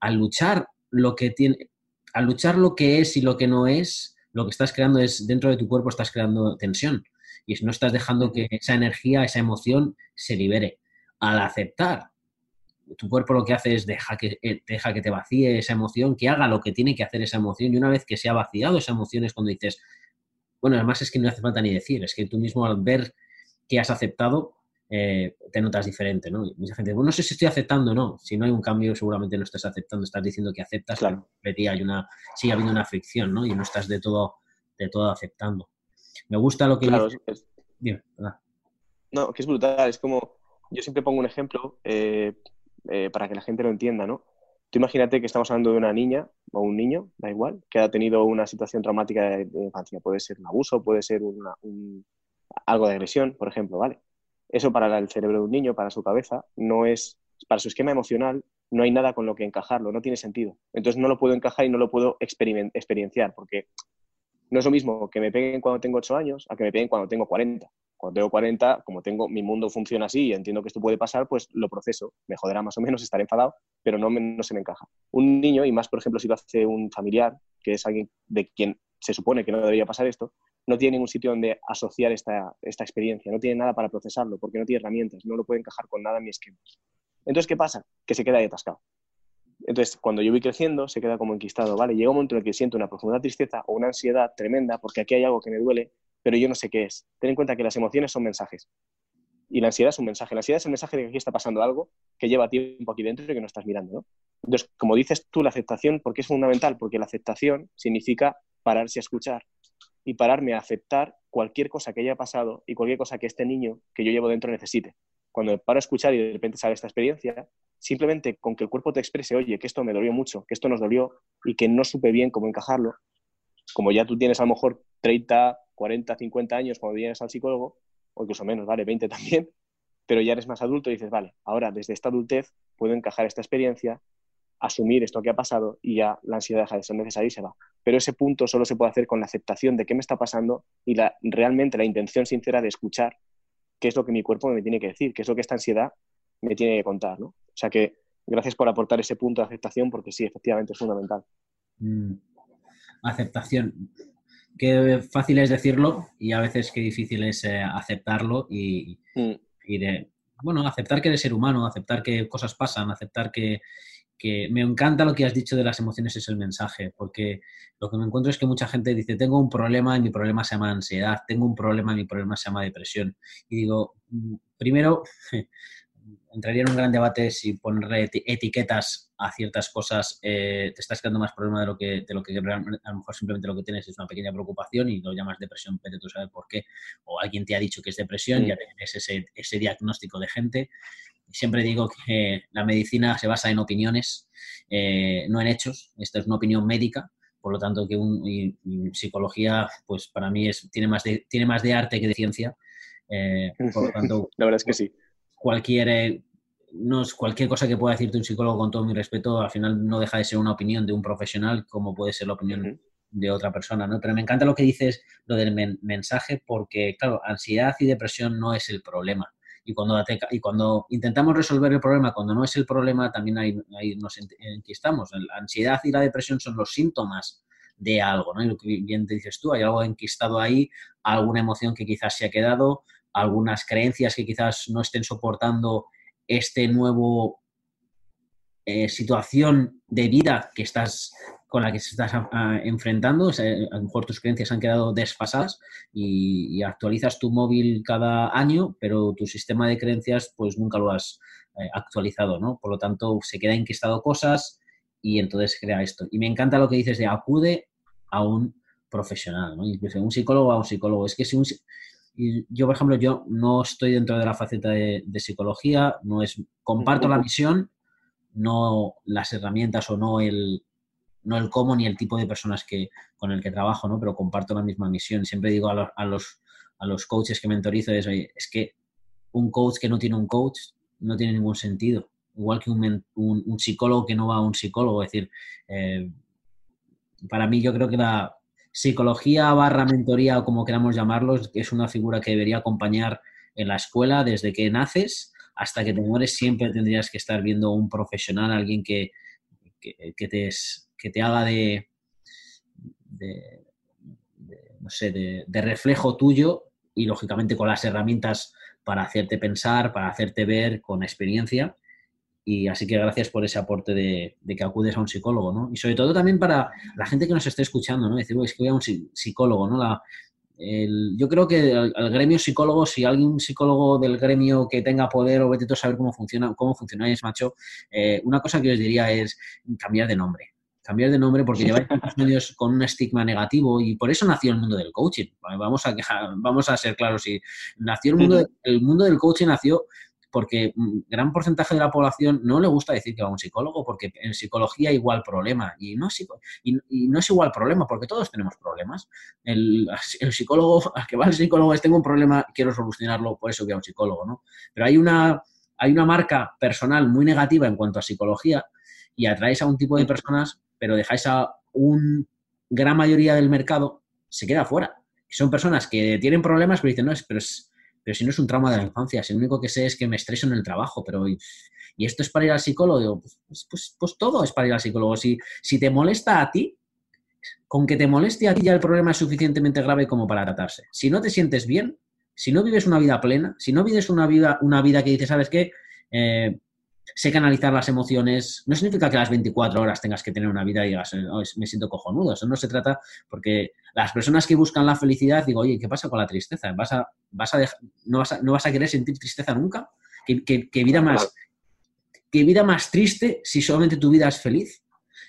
al, luchar lo que tiene, al luchar lo que es y lo que no es, lo que estás creando es, dentro de tu cuerpo estás creando tensión. Y no estás dejando que esa energía, esa emoción se libere. Al aceptar, tu cuerpo lo que hace es deja que, eh, deja que te vacíe esa emoción, que haga lo que tiene que hacer esa emoción. Y una vez que se ha vaciado esa emoción es cuando dices, bueno, además es que no hace falta ni decir, es que tú mismo al ver que has aceptado, eh, te notas diferente, ¿no? mucha gente dice, bueno, no sé si estoy aceptando o no. Si no hay un cambio, seguramente no estás aceptando, estás diciendo que aceptas, claro. pero hay una, sigue habiendo una fricción, ¿no? Y no estás de todo, de todo aceptando. Me gusta lo que claro, No, que es brutal, es como, yo siempre pongo un ejemplo eh, eh, para que la gente lo entienda, ¿no? Tú imagínate que estamos hablando de una niña o un niño, da igual, que ha tenido una situación traumática de, infancia. Puede ser un abuso, puede ser un, algo de agresión, por ejemplo, ¿vale? Eso para el cerebro de un niño, para su cabeza, no es, para su esquema emocional, no hay nada con lo que encajarlo, no tiene sentido. Entonces no lo puedo encajar y no lo puedo experienciar, porque no es lo mismo que me peguen cuando tengo 8 años a que me peguen cuando tengo 40 cuando tengo 40, como tengo, mi mundo funciona así y entiendo que esto puede pasar, pues lo proceso. Me joderá más o menos, estar enfadado, pero no, no se me encaja. Un niño, y más por ejemplo si lo hace un familiar, que es alguien de quien se supone que no debería pasar esto, no tiene ningún sitio donde asociar esta, esta experiencia, no tiene nada para procesarlo, porque no tiene herramientas, no lo puede encajar con nada en mi esquema. Entonces, ¿qué pasa? Que se queda ahí atascado. Entonces, cuando yo voy creciendo, se queda como enquistado, ¿vale? Llega un momento en el que siento una profunda tristeza o una ansiedad tremenda porque aquí hay algo que me duele pero yo no sé qué es. Ten en cuenta que las emociones son mensajes. Y la ansiedad es un mensaje. La ansiedad es el mensaje de que aquí está pasando algo que lleva tiempo aquí dentro y que no estás mirando. Entonces, como dices tú, la aceptación, ¿por qué es fundamental? Porque la aceptación significa pararse a escuchar y pararme a aceptar cualquier cosa que haya pasado y cualquier cosa que este niño que yo llevo dentro necesite. Cuando paro a escuchar y de repente sale esta experiencia, simplemente con que el cuerpo te exprese, oye, que esto me dolió mucho, que esto nos dolió y que no supe bien cómo encajarlo, como ya tú tienes a lo mejor 30, 40, 50 años cuando vienes al psicólogo, o incluso menos, vale, 20 *laughs* también, pero ya eres más adulto y dices, vale, ahora desde esta adultez puedo encajar esta experiencia, asumir esto que ha pasado y ya la ansiedad deja de ser necesaria y se va. Pero ese punto solo se puede hacer con la aceptación de qué me está pasando y la, realmente la intención sincera de escuchar qué es lo que mi cuerpo me tiene que decir, qué es lo que esta ansiedad me tiene que contar. ¿no? O sea que gracias por aportar ese punto de aceptación porque sí, efectivamente es fundamental. Mm. Aceptación qué fácil es decirlo y a veces qué difícil es eh, aceptarlo y, mm. y, de, bueno, aceptar que eres ser humano, aceptar que cosas pasan, aceptar que, que, me encanta lo que has dicho de las emociones es el mensaje, porque lo que me encuentro es que mucha gente dice, tengo un problema y mi problema se llama ansiedad, tengo un problema y mi problema se llama depresión. Y digo, mm, primero, *laughs* entraría en un gran debate si ponerle etiquetas a ciertas cosas eh, te estás creando más problema de lo que de lo que a lo mejor simplemente lo que tienes es una pequeña preocupación y lo llamas depresión, pero tú sabes por qué. O alguien te ha dicho que es depresión, y ya tienes ese, ese diagnóstico de gente. Siempre digo que la medicina se basa en opiniones, eh, no en hechos. Esta es una opinión médica por lo tanto que un, psicología, pues para mí es, tiene, más de, tiene más de arte que de ciencia. Eh, por lo tanto, *laughs* la verdad es que sí. Cualquier, eh, no es cualquier cosa que pueda decirte un psicólogo, con todo mi respeto, al final no deja de ser una opinión de un profesional, como puede ser la opinión de otra persona, ¿no? Pero me encanta lo que dices, lo del mensaje, porque, claro, ansiedad y depresión no es el problema. Y cuando, y cuando intentamos resolver el problema, cuando no es el problema, también ahí, ahí nos enquistamos. La ansiedad y la depresión son los síntomas de algo, ¿no? Y lo que bien te dices tú, hay algo enquistado ahí, alguna emoción que quizás se ha quedado, algunas creencias que quizás no estén soportando este nuevo eh, situación de vida que estás con la que se estás enfrentando, a lo mejor tus creencias han quedado desfasadas y, actualizas tu móvil cada año, pero tu sistema de creencias pues nunca lo has eh, actualizado, ¿no? Por lo tanto, se queda enquistado cosas y entonces crea esto. Y me encanta lo que dices de acude a un profesional, ¿no? Incluso un psicólogo a un psicólogo. Es que si un, yo, por ejemplo, yo no estoy dentro de la faceta de, psicología, no es, comparto la misión, no las herramientas o no el, no el cómo ni el tipo de personas que, con el que trabajo, ¿no? Pero comparto la misma misión. Siempre digo a los, a los, a los coaches que mentorizo es, es que un coach que no tiene un coach no tiene ningún sentido. Igual que un, un, psicólogo que no va a un psicólogo. Es decir, eh, para mí yo creo que la psicología barra mentoría o como queramos llamarlo es una figura que debería acompañar en la escuela desde que naces hasta que te mueres siempre tendrías que estar viendo un profesional, alguien que, que, te, que te haga de, no sé, de, reflejo tuyo y lógicamente con las herramientas para hacerte pensar, para hacerte ver con experiencia. Y así que gracias por ese aporte de, que acudes a un psicólogo, ¿no? Y sobre todo también para la gente que nos esté escuchando, ¿no? Decir, es que voy a un psicólogo, ¿no? La, yo creo que al, gremio psicólogo, si alguien psicólogo del gremio que tenga poder o vete a saber cómo funciona, cómo funcionáis, macho, eh, una cosa que os diría es cambiar de nombre. Cambiar de nombre porque lleváis tantos medios con un estigma negativo y por eso nació el mundo del coaching. Vamos a, *laughs* vamos a ser claros. Y nació el mundo, el mundo del coaching nació porque un gran porcentaje de la población no le gusta decir que va a un psicólogo, porque en psicología igual problema. Y no es, y, no es igual problema, porque todos tenemos problemas. El, psicólogo, al que va al psicólogo es tengo un problema, quiero solucionarlo, por eso voy a un psicólogo, ¿no? Pero hay una, hay una marca personal muy negativa en cuanto a psicología y atraéis a un tipo de personas, pero dejáis a un gran mayoría del mercado, se queda fuera. Son personas que tienen problemas, pero dicen, no, pero es pero si no es un trauma de la infancia, si lo único que sé es que me estreso en el trabajo, pero ¿y, esto es para ir al psicólogo? Pues, pues, pues, pues, todo es para ir al psicólogo. Si, si te molesta a ti, con que te moleste a ti ya el problema es suficientemente grave como para tratarse. Si no te sientes bien, si no vives una vida plena, si no vives una vida, una vida que dices, ¿sabes qué? Eh, sé canalizar las emociones. No significa que a las 24 horas tengas que tener una vida y digas, me siento cojonudo. Eso no se trata porque las personas que buscan la felicidad, digo, oye, ¿qué pasa con la tristeza? ¿Vas a, vas a no, vas a, ¿No vas a querer sentir tristeza nunca? ¿Qué, vida más, ¿Qué vida más triste si solamente tu vida es feliz?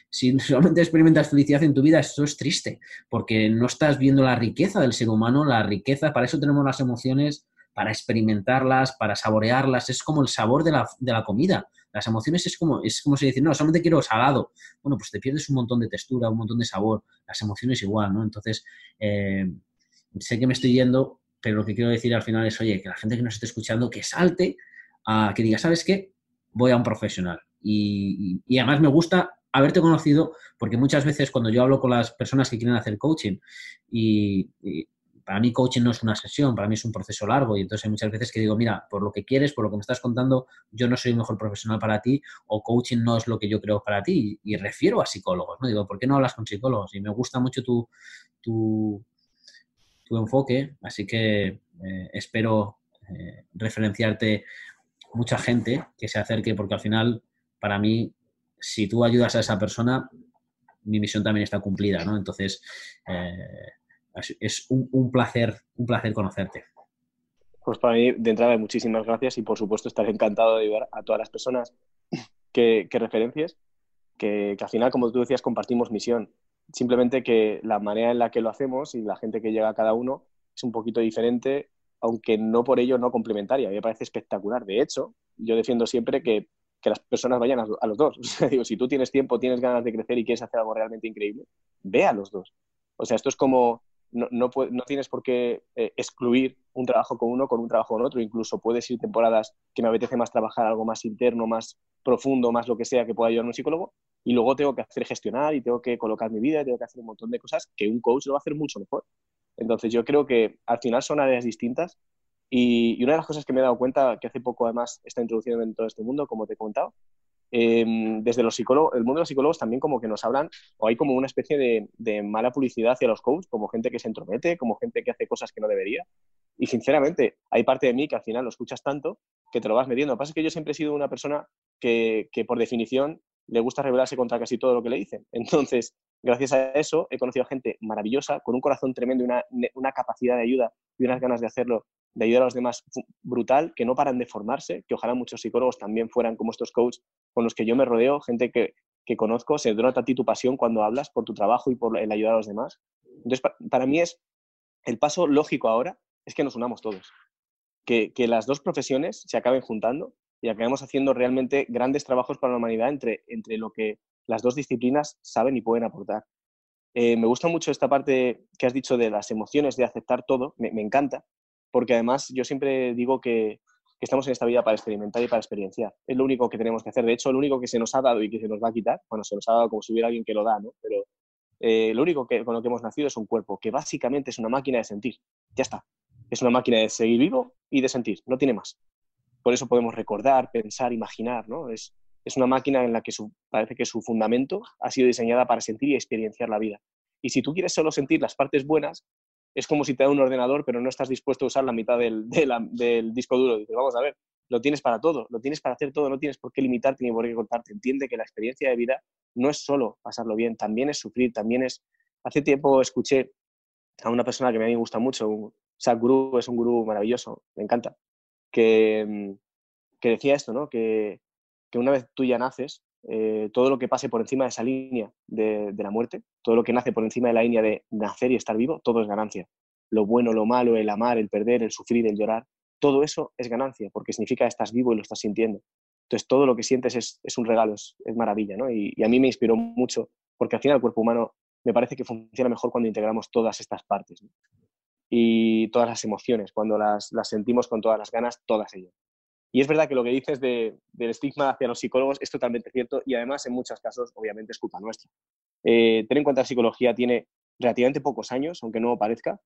Si *laughs* solamente experimentas felicidad en tu vida, eso es triste, porque no estás viendo la riqueza del ser humano, la riqueza, para eso tenemos las emociones, para experimentarlas, para saborearlas. Es como el sabor de la, comida. Las emociones es como, es como si decir, no, solamente quiero salado. Bueno, pues te pierdes un montón de textura, un montón de sabor. Las emociones igual, ¿no? Entonces, eh, sé que me estoy yendo, pero lo que quiero decir al final es, oye, que la gente que nos esté escuchando, que salte a que diga, ¿sabes qué? Voy a un profesional. Y, además me gusta haberte conocido, porque muchas veces cuando yo hablo con las personas que quieren hacer coaching y para mí coaching no es una sesión, para mí es un proceso largo y entonces hay muchas veces que digo, mira, por lo que quieres, por lo que me estás contando, yo no soy el mejor profesional para ti o coaching no es lo que yo creo para ti y, refiero a psicólogos, ¿no? Digo, ¿por qué no hablas con psicólogos? Y me gusta mucho tu, tu, enfoque, así que eh, espero eh, referenciarte mucha gente que se acerque porque al final, para mí, si tú ayudas a esa persona, mi misión también está cumplida, ¿no? Entonces, eh, es un, placer, un placer conocerte. Pues para mí, de entrada, muchísimas gracias y por supuesto estaré encantado de ayudar a todas las personas *clears throat* que, referencias, que, que, al final, como tú decías, compartimos misión. Simplemente que la manera en la que lo hacemos y la gente que llega a cada uno es un poquito diferente, aunque no por ello no complementaria. A mí me parece espectacular. De hecho, yo defiendo siempre que que las personas vayan a, los dos. *laughs* digo, si tú tienes tiempo, tienes ganas de crecer y quieres hacer algo realmente increíble, ve a los dos. O sea, esto es como, no, no, no tienes por qué eh, excluir un trabajo con uno con un trabajo con otro. Incluso puedes ir temporadas que me apetece más trabajar algo más interno, más profundo, más lo que sea que pueda ayudar a un psicólogo. Y luego tengo que hacer gestionar y tengo que colocar mi vida, y tengo que hacer un montón de cosas que un coach lo va a hacer mucho mejor. Entonces yo creo que al final son áreas distintas y, una de las cosas que me he dado cuenta, que hace poco además está introducido en todo este mundo, como te he contado, em, desde los psicólogos, el mundo de los psicólogos también como que nos hablan, o hay como una especie de, mala publicidad hacia los coaches, como gente que se entromete, como gente que hace cosas que no debería. Y sinceramente, hay parte de mí que al final lo escuchas tanto que te lo vas metiendo. Lo que pasa es que yo siempre he sido una persona que, por definición le gusta rebelarse contra casi todo lo que le dicen. *laughs* Entonces, gracias a eso, he conocido gente maravillosa, con un corazón tremendo una capacidad de ayuda y unas ganas de hacerlo de ayudar a los demás brutal, que no paran de formarse, que ojalá muchos psicólogos también fueran como estos coaches con los que yo me rodeo, gente que, que conozco, se denota a ti tu pasión cuando hablas por tu trabajo y por el ayudar a los demás. Entonces, para, mí es el paso lógico ahora es que nos unamos todos, que, que las dos profesiones se acaben juntando y acabemos haciendo realmente grandes trabajos para la humanidad entre, entre lo que las dos disciplinas saben y pueden aportar. Eh, me gusta mucho esta parte que has dicho de las emociones, de aceptar todo, me, me encanta, porque además yo siempre digo que, que, estamos en esta vida para experimentar y para experienciar. Es lo único que tenemos que hacer. De hecho, lo único que se nos ha dado y que se nos va a quitar, bueno, se nos ha dado como si hubiera alguien que lo da, ¿no? Pero eh, lo único que, con lo que hemos nacido es un cuerpo, que básicamente es una máquina de sentir. Ya está. Es una máquina de seguir vivo y de sentir, no tiene más. Por eso podemos recordar, pensar, imaginar, ¿no? Es, es una máquina en la que su, parece que su fundamento ha sido diseñada para sentir y experienciar la vida. Y si tú quieres solo sentir las partes buenas, es como si te da un ordenador, pero no estás dispuesto a usar la mitad del, del disco duro. Dices, vamos a ver, lo tienes para todo, lo tienes para hacer todo, no tienes por qué limitarte ni por qué cortarte. Entiende que la experiencia de vida no es solo pasarlo bien, también es sufrir, también es... Hace tiempo escuché a una persona que a mí me gusta mucho, Sak Guru, es un gurú maravilloso, me encanta, que, que decía esto, ¿no? Que, que una vez tú ya naces, eh, todo lo que pase por encima de esa línea de, la muerte, todo lo que nace por encima de la línea de nacer y estar vivo, todo es ganancia. Lo bueno, lo malo, el amar, el perder, el sufrir, el llorar, todo eso es ganancia, porque significa estás vivo y lo estás sintiendo. Entonces, todo lo que sientes es, un regalo, es, es maravilla, ¿no? Y, a mí me inspiró mucho, porque al final el cuerpo humano me parece que funciona mejor cuando integramos todas estas partes. Y todas las emociones, cuando las sentimos con todas las ganas, todas ellas. Y es verdad que lo que dices de, del estigma hacia los psicólogos es totalmente cierto y además en muchos casos obviamente es culpa nuestra. Eh, ten en cuenta que la psicología tiene relativamente pocos años, aunque no parezca.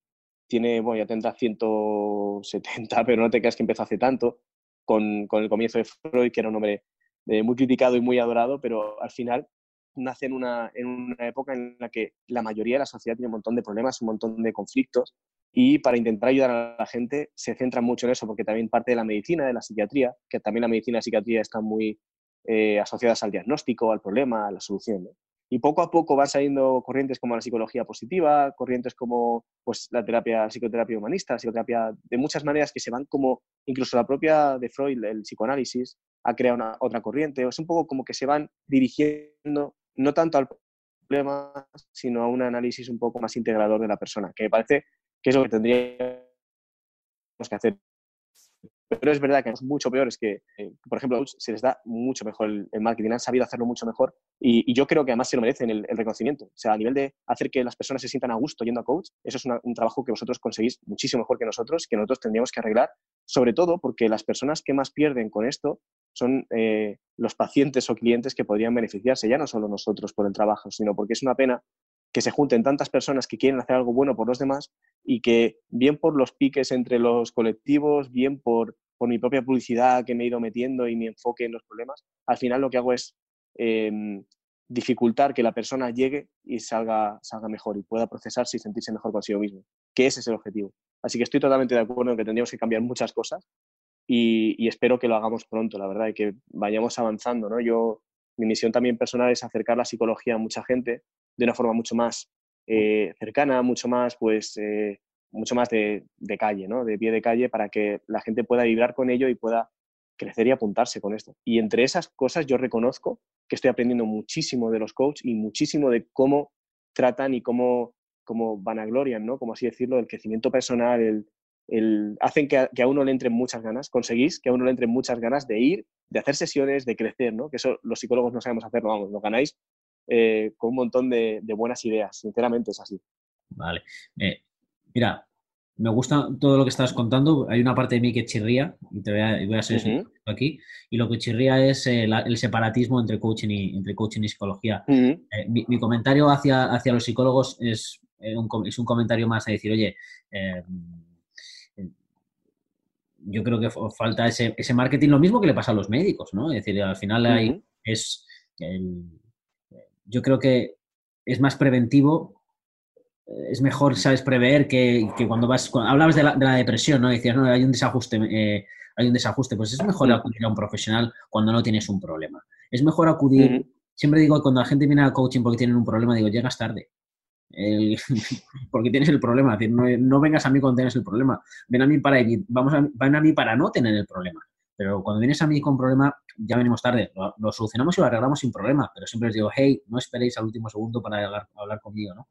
Tiene, bueno, ya tendrá 170, *laughs* pero no te creas que empezó hace tanto, con, con el comienzo de Freud, que era un hombre eh, muy criticado y muy adorado, pero al final nace en una, en una época en la que la mayoría de la sociedad tiene un montón de problemas, un montón de conflictos, y para intentar ayudar a la gente se centra mucho en eso, porque también parte de la medicina, de la psiquiatría, que también la medicina y la psiquiatría están muy eh, asociadas al diagnóstico, al problema, a la solución. Y poco a poco van saliendo corrientes como la psicología positiva, corrientes como pues, la terapia, la psicoterapia humanista, la psicoterapia de muchas maneras que se van como, incluso la propia de Freud, el psicoanálisis, ha creado una, otra corriente. Es un poco como que se van dirigiendo no tanto al problema, sino a un análisis un poco más integrador de la persona, que me parece que es lo que tendríamos que hacer. Pero es verdad que es mucho peor, es que, eh, por ejemplo, se les da mucho mejor el, marketing, han sabido hacerlo mucho mejor y, yo creo que además se lo merecen el, reconocimiento. O sea, a nivel de hacer que las personas se sientan a gusto yendo a coach, eso es un trabajo que vosotros conseguís muchísimo mejor que nosotros, que nosotros tendríamos que arreglar, sobre todo porque las personas que más pierden con esto son eh, los pacientes o clientes que podrían beneficiarse, ya no solo nosotros por el trabajo, sino porque es una pena que se junten tantas personas que quieren hacer algo bueno por los demás y que bien por los piques entre los colectivos, bien por, por mi propia publicidad que me he ido metiendo y mi enfoque en los problemas, al final lo que hago es eh, dificultar que la persona llegue y salga, salga mejor y pueda procesarse y sentirse mejor consigo mismo, que ese es el objetivo. Así que estoy totalmente de acuerdo en que tendríamos que cambiar muchas cosas y, y espero que lo hagamos pronto, la verdad, y que vayamos avanzando. ¿no? Yo, mi misión también personal es acercar la psicología a mucha gente de una forma mucho más eh, cercana, mucho más, pues, eh, mucho más de, calle, ¿no? De pie de calle para que la gente pueda vibrar con ello y pueda crecer y apuntarse con esto. Y entre esas cosas yo reconozco que estoy aprendiendo muchísimo de los coaches y muchísimo de cómo tratan y cómo, cómo vanaglorian, ¿no? Como así decirlo, el crecimiento personal, el, el, hacen que a, que a, uno le entren muchas ganas, conseguís que a uno le entren muchas ganas de ir, de hacer sesiones, de crecer, ¿no? Que eso los psicólogos no sabemos hacerlo, vamos, lo ganáis eh, con un montón de, buenas ideas. Sinceramente es así. Vale. Eh, mira, me gusta todo lo que estás contando. Hay una parte de mí que chirría, y te voy a, voy a ser aquí, y lo que chirría es el separatismo entre coaching y, entre coaching y psicología. mi, comentario hacia, hacia los psicólogos es, un, es un comentario más a decir, oye, yo creo que falta ese, ese, marketing, lo mismo que le pasa a los médicos, ¿no? Es decir, al final hay, es, yo creo que es más preventivo, es mejor, sabes, prever que, que cuando vas, cuando hablabas de la, de la, depresión, ¿no? Decías, no, hay un desajuste, eh, hay un desajuste, pues es mejor acudir a un profesional cuando no tienes un problema. Es mejor acudir, siempre digo, cuando la gente viene al coaching porque tienen un problema, digo, llegas tarde. *laughs* porque tienes el problema. no, vengas a mí cuando tienes el problema. Ven a mí para vamos a, ven a mí para no tener el problema. Pero cuando vienes a mí con problema, ya venimos tarde. Lo, solucionamos y lo arreglamos sin problema. Pero siempre les digo, hey, no esperéis al último segundo para hablar, conmigo, ¿no?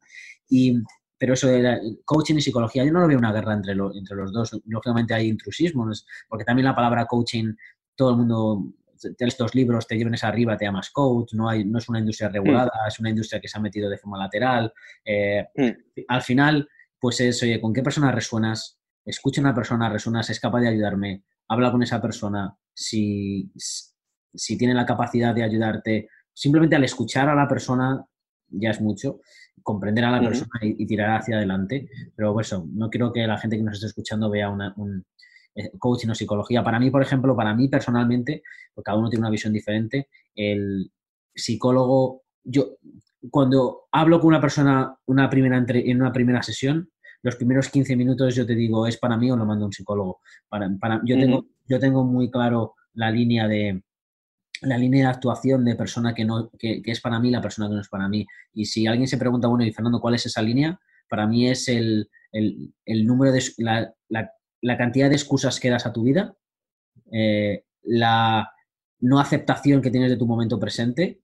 Y, pero eso de coaching y psicología, yo no lo veo una guerra entre, entre los dos. Lógicamente hay intrusismo, porque también la palabra coaching, todo el mundo estos libros te lleven arriba, te llamas coach, no, hay, no es una industria mm. regulada, es una industria que se ha metido de forma lateral. Eh, mm. Al final, pues es, oye, ¿con qué persona resuenas? Escucha a una persona, resuenas, es capaz de ayudarme, habla con esa persona, si, si tiene la capacidad de ayudarte, simplemente al escuchar a la persona ya es mucho, comprender a la persona y, tirar hacia adelante, pero eso, no quiero que la gente que nos esté escuchando vea una, un, eh, coaching o psicología. Para mí, por ejemplo, para mí personalmente, porque cada uno tiene una visión diferente, el psicólogo, yo cuando hablo con una persona una primera entre, en una primera sesión, los primeros 15 minutos yo te digo, ¿es para mí o lo mando a un psicólogo? Para, para, yo, tengo, yo tengo muy claro la línea de la línea de actuación de persona que, no, que, es para mí, la persona que no es para mí. Y si alguien se pregunta, bueno, y Fernando, ¿cuál es esa línea? Para mí es el, el, el número de la, la, la cantidad de excusas que das a tu vida, eh, la no aceptación que tienes de tu momento presente.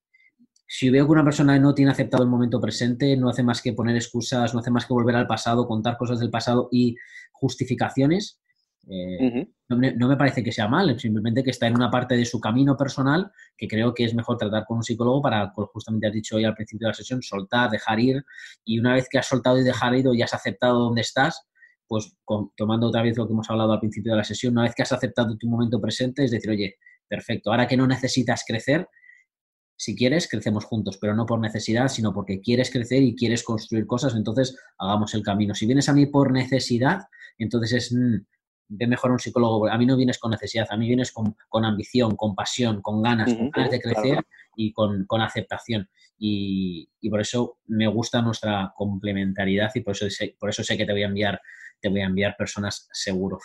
Si veo que una persona no tiene aceptado el momento presente, no hace más que poner excusas, no hace más que volver al pasado, contar cosas del pasado y justificaciones, eh, no, me, parece que sea mal, simplemente que está en una parte de su camino personal que creo que es mejor tratar con un psicólogo para, como justamente has dicho hoy al principio de la sesión, soltar, dejar ir. Y una vez que has soltado y dejado ir y has aceptado dónde estás, pues tomando otra vez lo que hemos hablado al principio de la sesión, una vez que has aceptado tu momento presente, es decir, oye, perfecto, ahora que no necesitas crecer, si quieres, crecemos juntos, pero no por necesidad, sino porque quieres crecer y quieres construir cosas, entonces hagamos el camino. Si vienes a mí por necesidad, entonces es, mm, ve mejor un psicólogo. A mí no vienes con necesidad, a mí vienes con, ambición, con pasión, con ganas, con ganas de crecer y con, aceptación. Y, por eso me gusta nuestra complementariedad y por eso, por eso sé que te voy a enviar te voy a enviar personas seguro.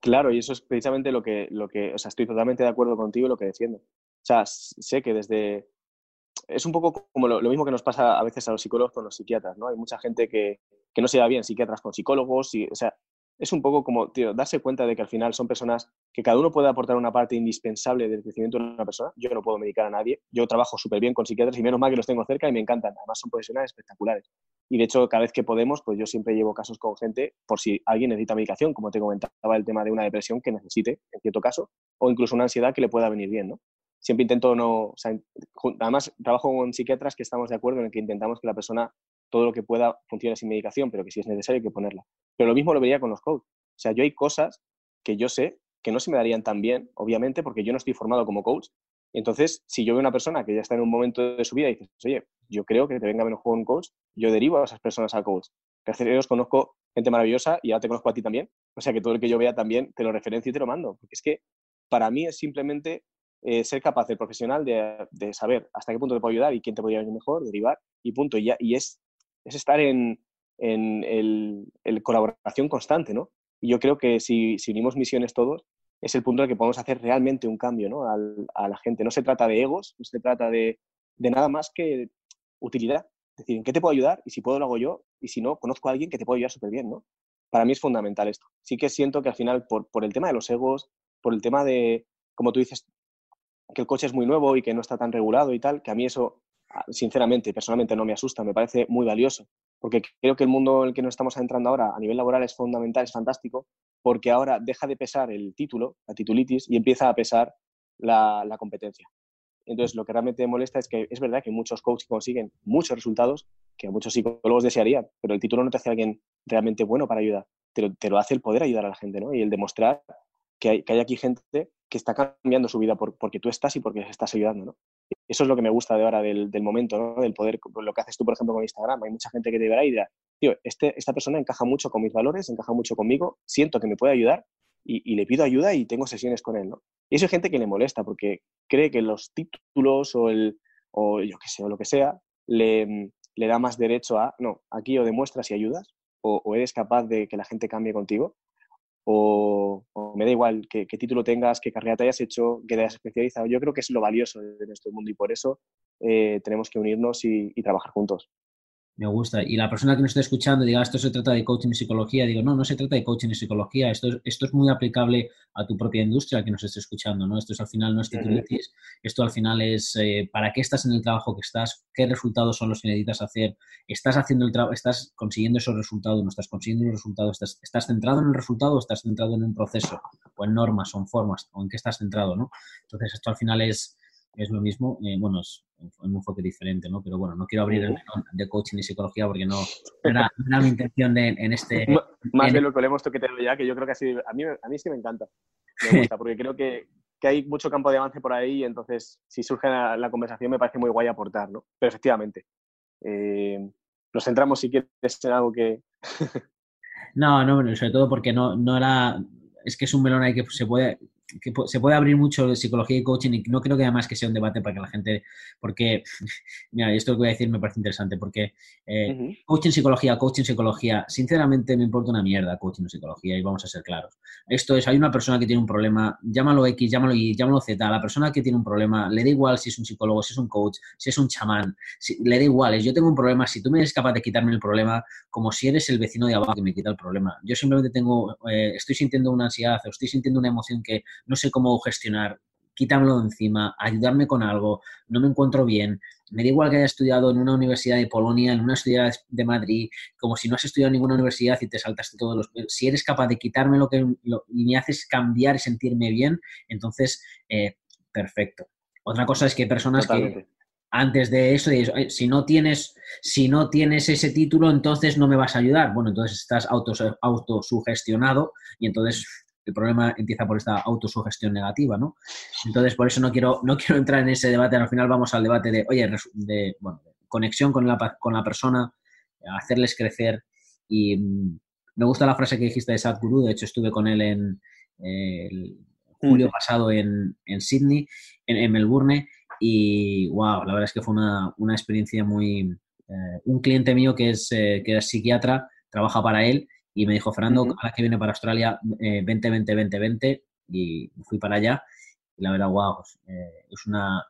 Claro, y eso es precisamente lo que, lo que, o sea, estoy totalmente de acuerdo contigo y lo que defiendo. O sea, sé que desde, es un poco como lo, mismo que nos pasa a veces a los psicólogos con los psiquiatras, ¿no? Hay mucha gente que, que no se da bien psiquiatras con psicólogos, y, o sea, es un poco como, tío, darse cuenta de que al final son personas que cada uno puede aportar una parte indispensable del crecimiento de una persona. Yo no puedo medicar a nadie. Yo trabajo súper bien con psiquiatras y menos mal que los tengo cerca y me encantan. Además son profesionales espectaculares. Y de hecho, cada vez que podemos, pues yo siempre llevo casos con gente por si alguien necesita medicación, como te comentaba el tema de una depresión que necesite, en cierto caso, o incluso una ansiedad que le pueda venir bien, ¿no? Siempre intento no... O además, trabajo con psiquiatras que estamos de acuerdo en que intentamos que la persona todo lo que pueda funcione sin medicación, pero que si es necesario hay que ponerla. Pero lo mismo lo vería con los coaches. O sea, yo hay cosas que yo sé que no se me darían tan bien, obviamente, porque yo no estoy formado como coach. Entonces, si yo veo una persona que ya está en un momento de su vida y dices, oye, yo creo que te venga menos juego un coach, yo derivo a esas personas al coach. Que os conozco gente maravillosa y ya te conozco a ti también. O sea, que todo el que yo vea también te lo referencio y te lo mando. Porque es que para mí es simplemente eh, ser capaz, el profesional, de, de, saber hasta qué punto te puedo ayudar y quién te podría venir mejor, derivar y punto. Y, ya, y es, es estar en, en el, colaboración constante, ¿no? Y yo creo que si, si, unimos misiones todos, es el punto en el que podemos hacer realmente un cambio ¿no? a la gente. No se trata de egos, no se trata de, de nada más que utilidad. Es decir, ¿en qué te puedo ayudar? Y si puedo, lo hago yo. Y si no, conozco a alguien que te puede ayudar súper bien, ¿no? Para mí es fundamental esto. Sí que siento que al final, por, por el tema de los egos, por el tema de, como tú dices, que el coche es muy nuevo y que no está tan regulado y tal, que a mí eso sinceramente, personalmente no me asusta, me parece muy valioso, porque creo que el mundo en el que nos estamos entrando ahora a nivel laboral es fundamental, es fantástico, porque ahora deja de pesar el título, la titulitis, y empieza a pesar la, competencia. Entonces, lo que realmente me molesta es que es verdad que muchos coaches consiguen muchos resultados que muchos psicólogos desearían, pero el título no te hace a alguien realmente bueno para ayudar, te lo, te lo hace el poder ayudar a la gente, ¿no? Y el demostrar que hay, que hay aquí gente que está cambiando su vida por, porque tú estás y porque les estás ayudando, ¿no? Eso es lo que me gusta de ahora del, del momento, ¿no? Del poder, lo que haces tú, por ejemplo, con Instagram. Hay mucha gente que te verá y dirá, tío, este, esta persona encaja mucho con mis valores, encaja mucho conmigo, siento que me puede ayudar y, le pido ayuda y tengo sesiones con él, ¿no? Y eso hay gente que le molesta porque cree que los títulos o, el, o yo qué sé, o lo que sea, le, le da más derecho a, no, aquí o demuestras y ayudas, o, o eres capaz de que la gente cambie contigo, o, me da igual qué, qué, título tengas, qué carrera te hayas hecho, qué te hayas especializado. Yo creo que es lo valioso de nuestro mundo y por eso eh, tenemos que unirnos y trabajar juntos me gusta. Y la persona que nos esté escuchando diga, esto se trata de coaching y psicología, digo, no, no se trata de coaching y psicología, esto es, esto es muy aplicable a tu propia industria que nos esté escuchando, ¿no? Esto es al final no es titulitis, esto al final es eh, para qué estás en el trabajo que estás, qué resultados son los que necesitas hacer, estás haciendo el trabajo, estás consiguiendo esos resultados, no estás consiguiendo los resultados, estás, estás centrado en el resultado o estás centrado en un proceso, o en normas, o en formas, o en qué estás centrado, ¿no? Entonces, esto al final es, es lo mismo, eh, bueno, es un enfoque diferente, ¿no? Pero bueno, no quiero abrir el de coaching y psicología porque no, no, era, no era, mi intención de, en este... Más en, de lo que le hemos toqueteado ya, que yo creo que así, a mí, a mí sí me encanta, me *laughs* gusta, porque creo que, que hay mucho campo de avance por ahí y entonces si surge la, la conversación me parece muy guay aportar, ¿no? Pero efectivamente, eh, nos centramos si quieres en algo que... *laughs* no, no, sobre todo porque no, no era... Es que es un melón ahí que se puede que se puede abrir mucho de psicología y coaching y no creo que además que sea un debate para que la gente, porque, *laughs* mira, esto que voy a decir me parece interesante, porque eh, uh -huh. coaching, psicología, coaching, psicología, sinceramente me importa una mierda coaching, psicología y vamos a ser claros. Esto es, hay una persona que tiene un problema, llámalo X, llámalo Y, llámalo Z, la persona que tiene un problema, le da igual si es un psicólogo, si es un coach, si es un chamán, si, le da igual, yo tengo un problema, si tú me eres capaz de quitarme el problema, como si eres el vecino de abajo que me quita el problema. Yo simplemente tengo, eh, estoy sintiendo una ansiedad o estoy sintiendo una emoción que no sé cómo gestionar, quítamelo de encima, ayudarme con algo, no me encuentro bien, me da igual que haya estudiado en una universidad de Polonia, en una universidad de Madrid, como si no has estudiado en ninguna universidad y te saltaste todos los... Si eres capaz de quitarme lo que lo, y me haces cambiar y sentirme bien, entonces, eh, perfecto. Otra cosa es que hay personas Totalmente. que antes de eso, si no tienes, si no tienes ese título, entonces no me vas a ayudar. Bueno, entonces estás autos, autosugestionado y entonces el problema empieza por esta autosugestión negativa, ¿no? Entonces, por eso no quiero, no quiero entrar en ese debate. Al final vamos al debate de, oye, de, bueno, conexión con la, con la persona, hacerles crecer. Y mmm, me gusta la frase que dijiste de Sadhguru. De hecho, estuve con él en eh, el julio pasado en, en Sydney, en, en, Melbourne. Y, wow, la verdad es que fue una, una experiencia muy... Eh, un cliente mío que es, eh, que es psiquiatra, trabaja para él y me dijo, Fernando, ahora que viene para Australia, eh, 20, 20, 20, 20, y fui para allá. Y la verdad, wow, eh, es una,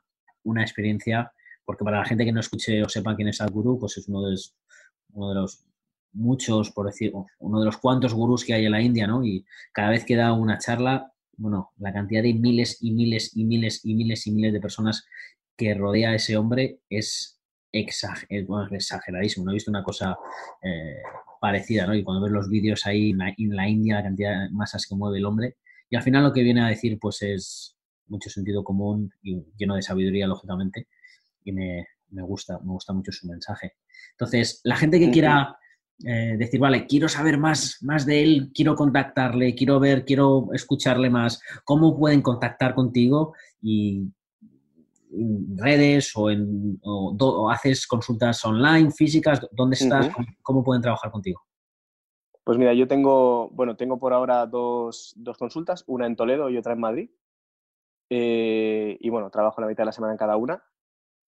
una, experiencia, porque para la gente que no escuche o sepa quién es el gurú, pues es uno de, los, uno de los muchos, por decir, uno de los cuantos gurús que hay en la India, ¿no? Y cada vez que da una charla, bueno, la cantidad de miles y miles y miles y miles y miles de personas que rodea a ese hombre es, exager bueno, es exageradísimo. No he visto una cosa eh, parecida, ¿no? Y cuando ves los vídeos ahí en la India, la cantidad de masas que mueve el hombre, y al final lo que viene a decir, pues es mucho sentido común y lleno de sabiduría, lógicamente, y me, me gusta, me gusta mucho su mensaje. Entonces, la gente que quiera eh, decir, vale, quiero saber más, más de él, quiero contactarle, quiero ver, quiero escucharle más, ¿cómo pueden contactar contigo? Y redes o, en, o, o, haces consultas online, físicas? ¿Dónde estás? Uh -huh. ¿Cómo, ¿Cómo, pueden trabajar contigo? Pues mira, yo tengo, bueno, tengo por ahora dos, dos consultas, una en Toledo y otra en Madrid. Eh, y bueno, trabajo la mitad de la semana en cada una.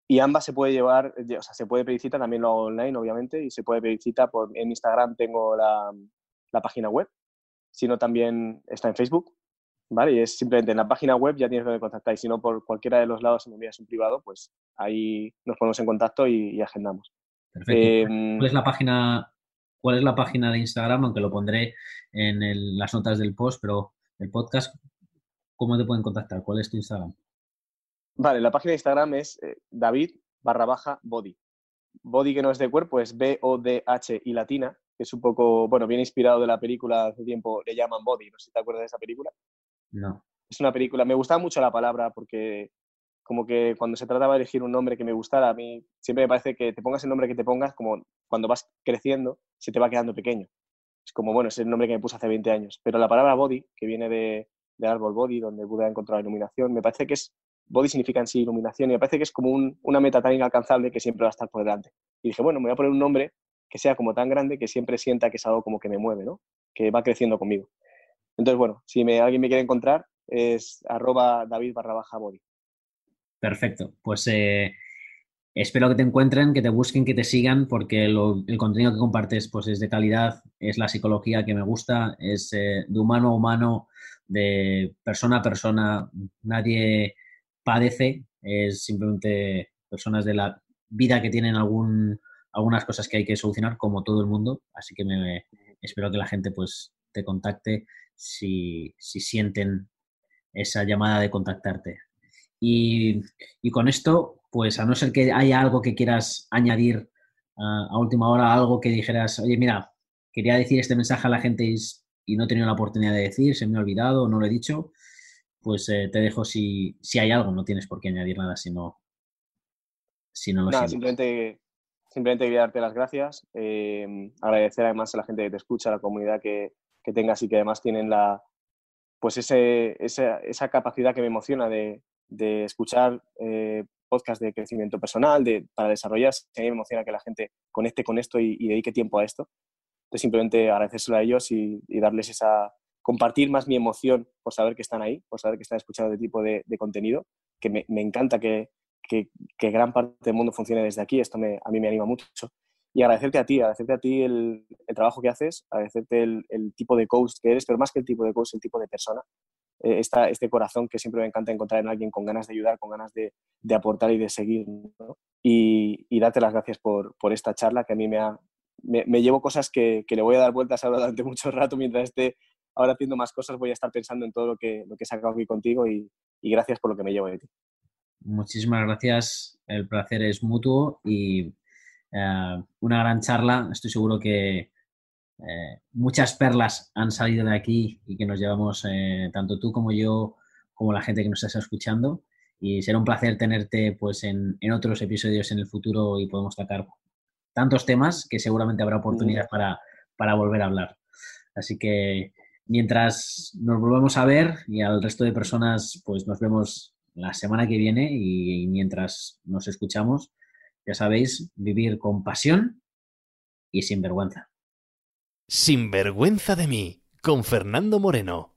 Y ambas se puede llevar, o sea, se puede pedir cita, también lo hago online, obviamente, y se puede pedir cita por, en Instagram tengo la, la página web, sino también está en Facebook, ¿vale? Y es simplemente en la página web ya tienes donde contactar y si no por cualquiera de los lados si me envías un privado, pues ahí nos ponemos en contacto y, y agendamos. Perfecto. Eh, ¿Cuál es la página cuál es la página de Instagram? Aunque lo pondré en el, las notas del post, pero el podcast, ¿cómo te pueden contactar? ¿Cuál es tu Instagram? Vale, la página de Instagram es eh, David barra baja body. Body que no es de cuerpo, es B-O-D-H y latina, que es un poco, bueno, bien inspirado de la película hace tiempo, le llaman Body, no sé si te acuerdas de esa película. No. Es una película, me gustaba mucho la palabra porque como que cuando se trataba de elegir un nombre que me gustara, a mí siempre me parece que te pongas el nombre que te pongas, como cuando vas creciendo, se te va quedando pequeño. Es como, bueno, es el nombre que me puse hace 20 años. Pero la palabra body, que viene de, del árbol body, donde Buda encontró la iluminación, me parece que es, body significa en sí iluminación, y me parece que es como una meta tan inalcanzable que siempre va a estar por delante. Y dije, bueno, me voy a poner un nombre que sea como tan grande que siempre sienta que es algo como que me mueve, ¿no? Que va creciendo conmigo. Entonces, bueno, si me, alguien me quiere encontrar, es arroba david barra baja body. Perfecto. Pues eh, espero que te encuentren, que te busquen, que te sigan, porque el contenido que compartes pues, es de calidad, es la psicología que me gusta, es eh, de humano a humano, de persona a persona. Nadie padece, es simplemente personas de la vida que tienen algún, algunas cosas que hay que solucionar, como todo el mundo. Así que me, espero que la gente pues, te contacte si, si sienten esa llamada de contactarte. Y, con esto, pues a no ser que haya algo que quieras añadir a última hora, algo que dijeras, oye, mira, quería decir este mensaje a la gente y, no he tenido la oportunidad de decir, se me ha olvidado, no lo he dicho, pues eh, te dejo si, si hay algo, no tienes por qué añadir nada si no, si no lo simplemente, simplemente quería darte las gracias, eh, agradecer además a la gente que te escucha, a la comunidad que, que tengas y que además tienen la, pues ese, esa, esa capacidad que me emociona de, de escuchar eh, podcasts de crecimiento personal, de, para desarrollarse. A mí me emociona que la gente conecte con esto y, dedique tiempo a esto. Entonces, simplemente agradecérselo a ellos y, darles esa. compartir más mi emoción por saber que están ahí, por saber que están escuchando este tipo de, contenido, que me, me encanta que, que, que, gran parte del mundo funcione desde aquí. Esto me, a mí me anima mucho. Y agradecerte a ti, agradecerte a ti el, el trabajo que haces, agradecerte el, el, tipo de coach que eres, pero más que el tipo de coach, el tipo de persona eh, este corazón que siempre me encanta encontrar en alguien con ganas de ayudar, con ganas de, de aportar y de seguir. Y, y, darte las gracias por, por, esta charla que a mí me, ha, me llevo cosas que, que, le voy a dar vueltas ahora durante mucho rato mientras esté ahora haciendo más cosas voy a estar pensando en todo lo que, lo que he sacado aquí contigo y, y gracias por lo que me llevo de ti. Muchísimas gracias, el placer es mutuo y uh, una gran charla. Estoy seguro que eh, muchas perlas han salido de aquí y que nos llevamos eh, tanto tú como yo, como la gente que nos está escuchando. Y será un placer tenerte pues, en, en otros episodios en el futuro y podemos tocar tantos temas que seguramente habrá oportunidad para, para volver a hablar. Así que mientras nos volvemos a ver y al resto de personas, pues nos vemos la semana que viene y, y mientras nos escuchamos, ya sabéis, vivir con pasión y sin vergüenza. Sin vergüenza de mí, con Fernando Moreno.